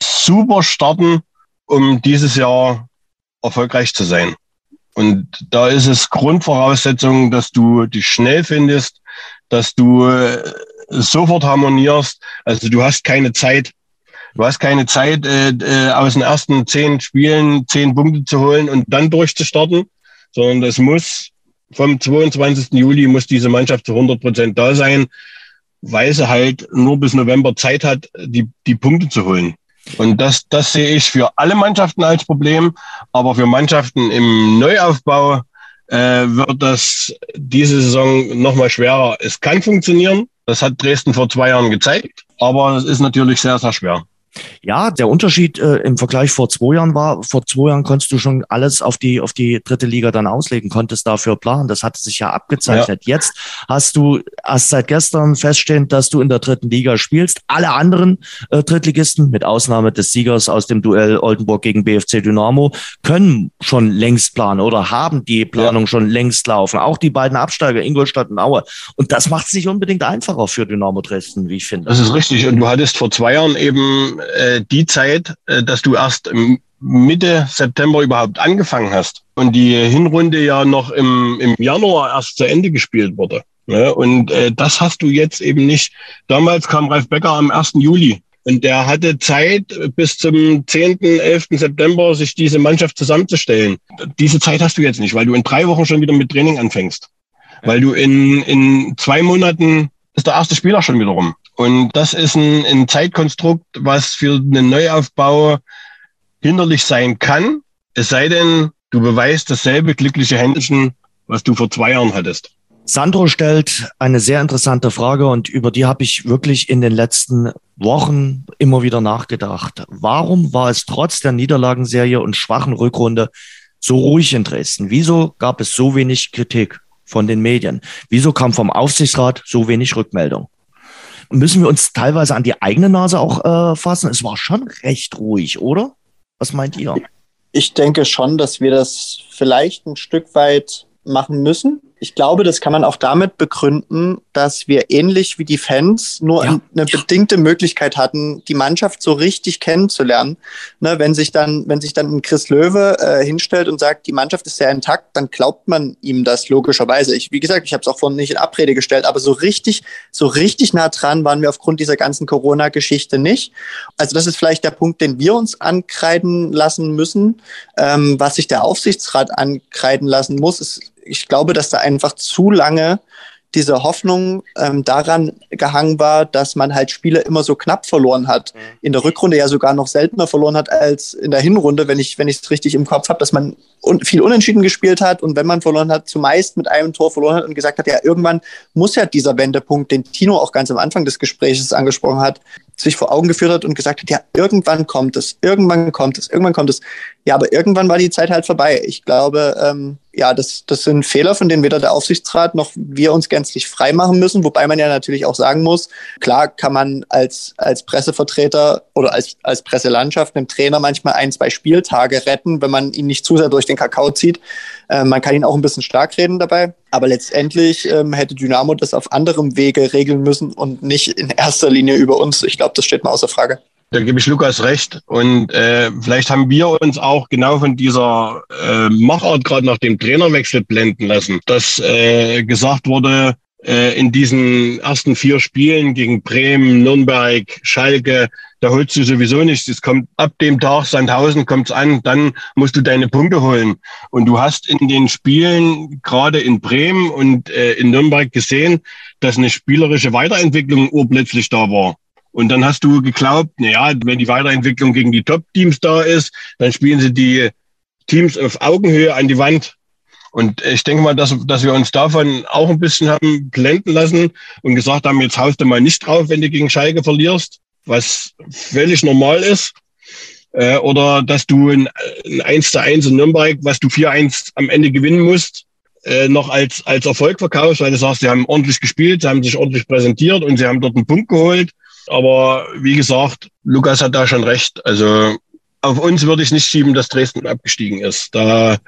super starten, um dieses Jahr erfolgreich zu sein. Und da ist es Grundvoraussetzung, dass du dich schnell findest, dass du äh, sofort harmonierst. Also du hast keine Zeit. Du hast keine Zeit, äh, äh, aus den ersten zehn Spielen zehn Punkte zu holen und dann durchzustarten, sondern es muss vom 22. Juli muss diese Mannschaft zu 100 Prozent da sein, weil sie halt nur bis November Zeit hat, die, die Punkte zu holen. Und das, das sehe ich für alle Mannschaften als Problem, aber für Mannschaften im Neuaufbau äh, wird das diese Saison nochmal schwerer. Es kann funktionieren, das hat Dresden vor zwei Jahren gezeigt, aber es ist natürlich sehr, sehr schwer. Ja, der Unterschied äh, im Vergleich vor zwei Jahren war, vor zwei Jahren konntest du schon alles auf die, auf die dritte Liga dann auslegen, konntest dafür planen. Das hatte sich ja abgezeichnet. Ja. Jetzt hast du erst seit gestern feststehend, dass du in der dritten Liga spielst. Alle anderen äh, Drittligisten, mit Ausnahme des Siegers aus dem Duell Oldenburg gegen BFC Dynamo, können schon längst planen oder haben die Planung ja. schon längst laufen. Auch die beiden Absteiger, Ingolstadt und Aue. Und das macht es nicht unbedingt einfacher für Dynamo Dresden, wie ich finde. Das ist richtig. Und du hattest vor zwei Jahren eben äh, die Zeit, äh, dass du erst Mitte September überhaupt angefangen hast und die Hinrunde ja noch im, im Januar erst zu Ende gespielt wurde. Ne? Und äh, das hast du jetzt eben nicht. Damals kam Ralf Becker am 1. Juli und der hatte Zeit bis zum 10., 11. September, sich diese Mannschaft zusammenzustellen. Diese Zeit hast du jetzt nicht, weil du in drei Wochen schon wieder mit Training anfängst. Weil du in, in zwei Monaten ist der erste Spieler schon wieder rum. Und das ist ein, ein Zeitkonstrukt, was für einen Neuaufbau hinderlich sein kann, es sei denn, du beweist dasselbe glückliche Händchen, was du vor zwei Jahren hattest. Sandro stellt eine sehr interessante Frage und über die habe ich wirklich in den letzten Wochen immer wieder nachgedacht. Warum war es trotz der Niederlagenserie und schwachen Rückrunde so ruhig in Dresden? Wieso gab es so wenig Kritik von den Medien? Wieso kam vom Aufsichtsrat so wenig Rückmeldung? Müssen wir uns teilweise an die eigene Nase auch äh, fassen? Es war schon recht ruhig, oder? Was meint ihr? Ich denke schon, dass wir das vielleicht ein Stück weit machen müssen. Ich glaube, das kann man auch damit begründen, dass wir ähnlich wie die Fans nur ja. eine bedingte Möglichkeit hatten, die Mannschaft so richtig kennenzulernen. Ne, wenn sich dann, wenn sich dann ein Chris Löwe äh, hinstellt und sagt, die Mannschaft ist sehr intakt, dann glaubt man ihm das logischerweise. Ich, wie gesagt, ich habe es auch vorhin nicht in Abrede gestellt, aber so richtig, so richtig nah dran waren wir aufgrund dieser ganzen Corona-Geschichte nicht. Also das ist vielleicht der Punkt, den wir uns ankreiden lassen müssen. Ähm, was sich der Aufsichtsrat ankreiden lassen muss, ist ich glaube, dass da einfach zu lange diese Hoffnung ähm, daran gehangen war, dass man halt Spiele immer so knapp verloren hat. Mhm. In der Rückrunde ja sogar noch seltener verloren hat als in der Hinrunde, wenn ich wenn ich es richtig im Kopf habe, dass man un viel unentschieden gespielt hat und wenn man verloren hat, zumeist mit einem Tor verloren hat und gesagt hat, ja irgendwann muss ja dieser Wendepunkt, den Tino auch ganz am Anfang des Gesprächs angesprochen hat, sich vor Augen geführt hat und gesagt hat, ja irgendwann kommt es, irgendwann kommt es, irgendwann kommt es. Ja, aber irgendwann war die Zeit halt vorbei. Ich glaube, ähm, ja, das, das sind Fehler, von denen weder der Aufsichtsrat noch wir uns gänzlich frei machen müssen. Wobei man ja natürlich auch sagen muss, klar kann man als, als Pressevertreter oder als, als Presselandschaft einem Trainer manchmal ein, zwei Spieltage retten, wenn man ihn nicht zu sehr durch den Kakao zieht. Äh, man kann ihn auch ein bisschen stark reden dabei. Aber letztendlich ähm, hätte Dynamo das auf anderem Wege regeln müssen und nicht in erster Linie über uns. Ich glaube, das steht mal außer Frage. Da gebe ich Lukas recht. Und äh, vielleicht haben wir uns auch genau von dieser äh, Machart gerade nach dem Trainerwechsel blenden lassen, dass äh, gesagt wurde, in diesen ersten vier Spielen gegen Bremen, Nürnberg, Schalke, da holst du sowieso nichts. Es kommt ab dem Tag Sandhausen kommt's an, dann musst du deine Punkte holen. Und du hast in den Spielen gerade in Bremen und äh, in Nürnberg gesehen, dass eine spielerische Weiterentwicklung urplötzlich da war. Und dann hast du geglaubt, na ja, wenn die Weiterentwicklung gegen die Top-Teams da ist, dann spielen sie die Teams auf Augenhöhe an die Wand. Und ich denke mal, dass, dass wir uns davon auch ein bisschen haben blenden lassen und gesagt haben, jetzt haust du mal nicht drauf, wenn du gegen Schalke verlierst, was völlig normal ist. Äh, oder dass du ein, ein 1 zu 1 in Nürnberg, was du 4-1 am Ende gewinnen musst, äh, noch als, als Erfolg verkaufst, weil du sagst, sie haben ordentlich gespielt, sie haben sich ordentlich präsentiert und sie haben dort einen Punkt geholt. Aber wie gesagt, Lukas hat da schon recht. Also auf uns würde ich nicht schieben, dass Dresden abgestiegen ist. Da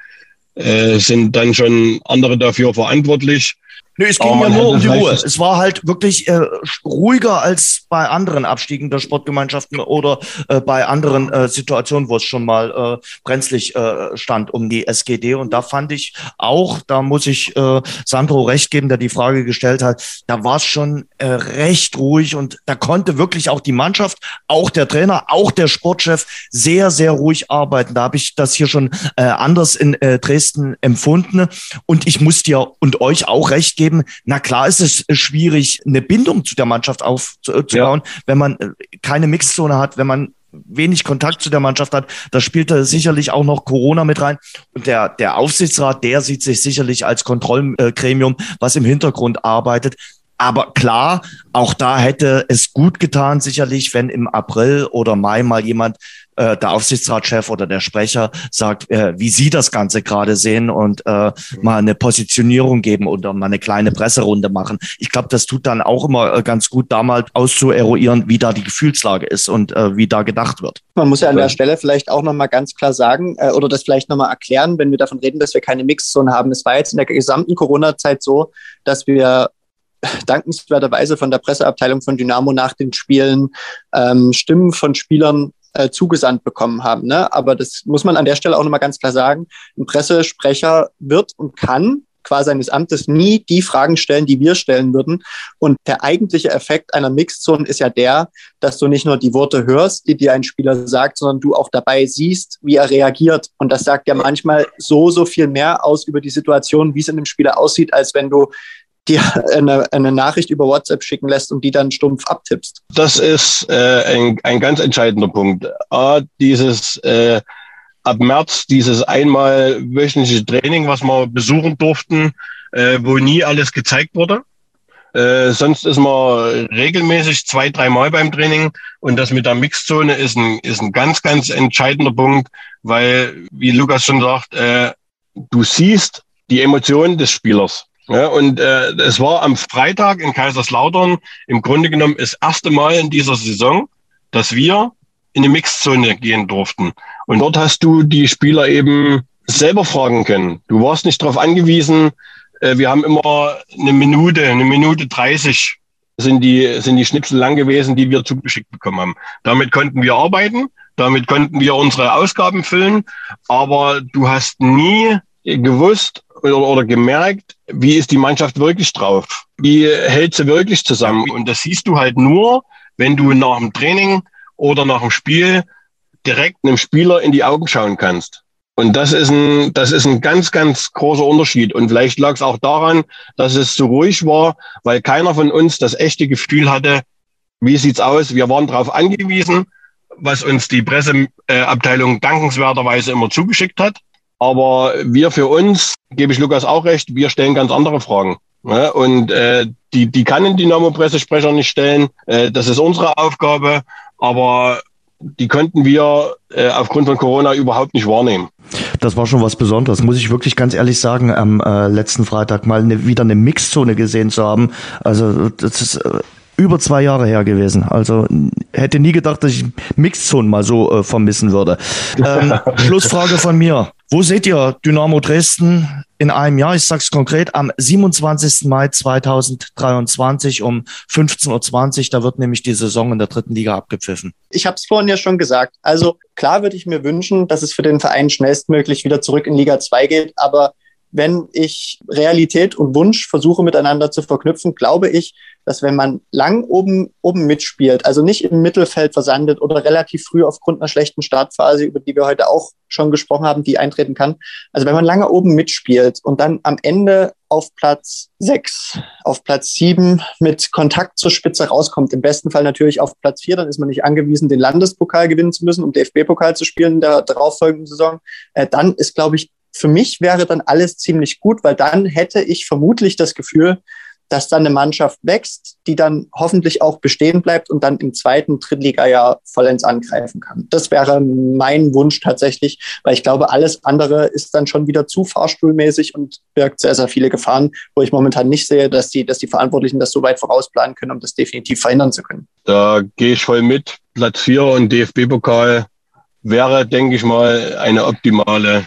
äh, sind dann schon andere dafür verantwortlich. Nö, es ging ja nur um die Ruhe. Es war halt wirklich äh, ruhiger als bei anderen Abstiegen der Sportgemeinschaften oder äh, bei anderen äh, Situationen, wo es schon mal äh, brenzlig äh, stand um die SGD. Und da fand ich auch, da muss ich äh, Sandro recht geben, der die Frage gestellt hat, da war es schon recht ruhig und da konnte wirklich auch die Mannschaft, auch der Trainer, auch der Sportchef sehr, sehr ruhig arbeiten. Da habe ich das hier schon anders in Dresden empfunden. Und ich muss dir und euch auch recht geben, geben. Na klar ist es schwierig, eine Bindung zu der Mannschaft aufzubauen, ja. wenn man äh, keine Mixzone hat, wenn man wenig Kontakt zu der Mannschaft hat. Da spielt da sicherlich auch noch Corona mit rein. Und der, der Aufsichtsrat, der sieht sich sicherlich als Kontrollgremium, was im Hintergrund arbeitet. Aber klar, auch da hätte es gut getan, sicherlich, wenn im April oder Mai mal jemand, äh, der Aufsichtsratschef oder der Sprecher, sagt, äh, wie Sie das Ganze gerade sehen und äh, mal eine Positionierung geben oder mal eine kleine Presserunde machen. Ich glaube, das tut dann auch immer äh, ganz gut, da mal auszueruieren, wie da die Gefühlslage ist und äh, wie da gedacht wird. Man muss ja an der Stelle vielleicht auch nochmal ganz klar sagen äh, oder das vielleicht nochmal erklären, wenn wir davon reden, dass wir keine Mixzone haben. Es war jetzt in der gesamten Corona-Zeit so, dass wir dankenswerterweise von der Presseabteilung von Dynamo nach den Spielen ähm, Stimmen von Spielern äh, zugesandt bekommen haben. Ne? Aber das muss man an der Stelle auch nochmal ganz klar sagen. Ein Pressesprecher wird und kann qua seines Amtes nie die Fragen stellen, die wir stellen würden. Und der eigentliche Effekt einer Mixzone ist ja der, dass du nicht nur die Worte hörst, die dir ein Spieler sagt, sondern du auch dabei siehst, wie er reagiert. Und das sagt ja manchmal so, so viel mehr aus über die Situation, wie es in dem Spieler aussieht, als wenn du dir eine, eine Nachricht über WhatsApp schicken lässt und die dann stumpf abtippst. Das ist äh, ein, ein ganz entscheidender Punkt. A, dieses äh, ab März dieses einmal wöchentliche Training, was wir besuchen durften, äh, wo nie alles gezeigt wurde. Äh, sonst ist man regelmäßig zwei, dreimal beim Training und das mit der Mixzone ist ein, ist ein ganz, ganz entscheidender Punkt, weil, wie Lukas schon sagt, äh, du siehst die Emotionen des Spielers. Ja, und äh, es war am Freitag in Kaiserslautern im Grunde genommen das erste Mal in dieser Saison, dass wir in die Mixzone gehen durften. Und dort hast du die Spieler eben selber fragen können. Du warst nicht darauf angewiesen. Äh, wir haben immer eine Minute, eine Minute 30 sind die, sind die Schnipsel lang gewesen, die wir zugeschickt bekommen haben. Damit konnten wir arbeiten. Damit konnten wir unsere Ausgaben füllen. Aber du hast nie gewusst, oder, oder gemerkt, wie ist die Mannschaft wirklich drauf? Wie hält sie wirklich zusammen? Und das siehst du halt nur, wenn du nach dem Training oder nach dem Spiel direkt einem Spieler in die Augen schauen kannst. Und das ist ein, das ist ein ganz, ganz großer Unterschied. Und vielleicht lag es auch daran, dass es so ruhig war, weil keiner von uns das echte Gefühl hatte, wie sieht's aus? Wir waren darauf angewiesen, was uns die Presseabteilung dankenswerterweise immer zugeschickt hat. Aber wir für uns, gebe ich Lukas auch recht, wir stellen ganz andere Fragen. Ja, und äh, die, die kann ein Dynamo-Pressesprecher nicht stellen. Äh, das ist unsere Aufgabe, aber die könnten wir äh, aufgrund von Corona überhaupt nicht wahrnehmen. Das war schon was Besonderes, muss ich wirklich ganz ehrlich sagen, am äh, letzten Freitag mal eine, wieder eine Mixzone gesehen zu haben. Also das ist äh, über zwei Jahre her gewesen. Also hätte nie gedacht, dass ich Mixzone mal so äh, vermissen würde. Ähm, Schlussfrage von mir. Wo seht ihr Dynamo Dresden in einem Jahr? Ich sag's konkret, am 27. Mai 2023 um 15.20 Uhr. Da wird nämlich die Saison in der dritten Liga abgepfiffen. Ich habe es vorhin ja schon gesagt. Also klar würde ich mir wünschen, dass es für den Verein schnellstmöglich wieder zurück in Liga 2 geht. Aber wenn ich Realität und Wunsch versuche miteinander zu verknüpfen, glaube ich, dass wenn man lang oben, oben mitspielt, also nicht im Mittelfeld versandet oder relativ früh aufgrund einer schlechten Startphase, über die wir heute auch schon gesprochen haben, die eintreten kann. Also wenn man lange oben mitspielt und dann am Ende auf Platz sechs, auf Platz sieben mit Kontakt zur Spitze rauskommt, im besten Fall natürlich auf Platz vier, dann ist man nicht angewiesen, den Landespokal gewinnen zu müssen, um DFB-Pokal zu spielen in der darauffolgenden Saison. Äh, dann ist, glaube ich, für mich wäre dann alles ziemlich gut, weil dann hätte ich vermutlich das Gefühl, dass dann eine Mannschaft wächst, die dann hoffentlich auch bestehen bleibt und dann im zweiten Drittliga-Jahr vollends angreifen kann. Das wäre mein Wunsch tatsächlich, weil ich glaube, alles andere ist dann schon wieder zu fahrstuhlmäßig und birgt sehr, sehr viele Gefahren, wo ich momentan nicht sehe, dass die, dass die Verantwortlichen das so weit vorausplanen können, um das definitiv verhindern zu können. Da gehe ich voll mit. Platz 4 und DFB-Pokal wäre, denke ich mal, eine optimale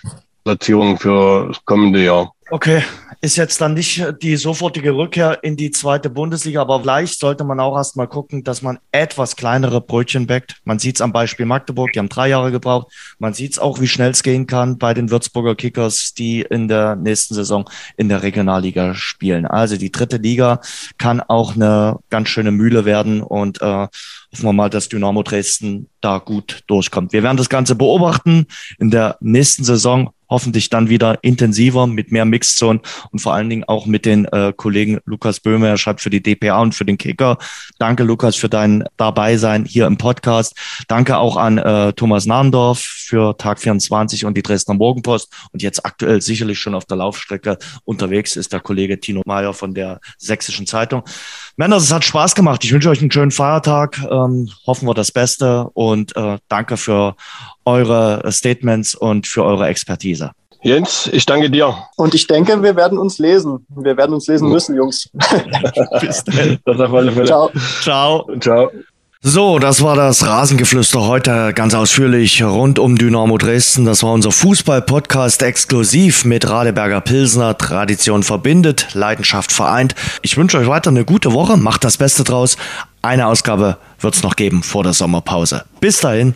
Platzierung für das kommende Jahr. Okay, ist jetzt dann nicht die sofortige Rückkehr in die zweite Bundesliga, aber vielleicht sollte man auch erstmal gucken, dass man etwas kleinere Brötchen backt. Man sieht es am Beispiel Magdeburg, die haben drei Jahre gebraucht. Man sieht es auch, wie schnell es gehen kann bei den Würzburger Kickers, die in der nächsten Saison in der Regionalliga spielen. Also die dritte Liga kann auch eine ganz schöne Mühle werden und äh, hoffen wir mal, dass Dynamo Dresden da gut durchkommt. Wir werden das Ganze beobachten in der nächsten Saison hoffentlich dann wieder intensiver mit mehr Mixzone und vor allen Dingen auch mit den äh, Kollegen Lukas Böhme. Er schreibt für die DPA und für den Kicker. Danke, Lukas, für dein Dabeisein hier im Podcast. Danke auch an äh, Thomas Nahndorf für Tag 24 und die Dresdner Morgenpost. Und jetzt aktuell sicherlich schon auf der Laufstrecke unterwegs ist der Kollege Tino Meyer von der Sächsischen Zeitung. Männer, es hat Spaß gemacht. Ich wünsche euch einen schönen Feiertag. Ähm, hoffen wir das Beste und äh, danke für eure Statements und für eure Expertise. Jens, ich danke dir. Und ich denke, wir werden uns lesen. Wir werden uns lesen müssen, Jungs. Bis dann. Das auf alle Fälle. Ciao. Ciao. Ciao. So, das war das Rasengeflüster heute ganz ausführlich rund um Dynamo Dresden. Das war unser Fußball-Podcast exklusiv mit Radeberger Pilsner. Tradition verbindet, Leidenschaft vereint. Ich wünsche euch weiter eine gute Woche. Macht das Beste draus. Eine Ausgabe wird's noch geben vor der Sommerpause. Bis dahin.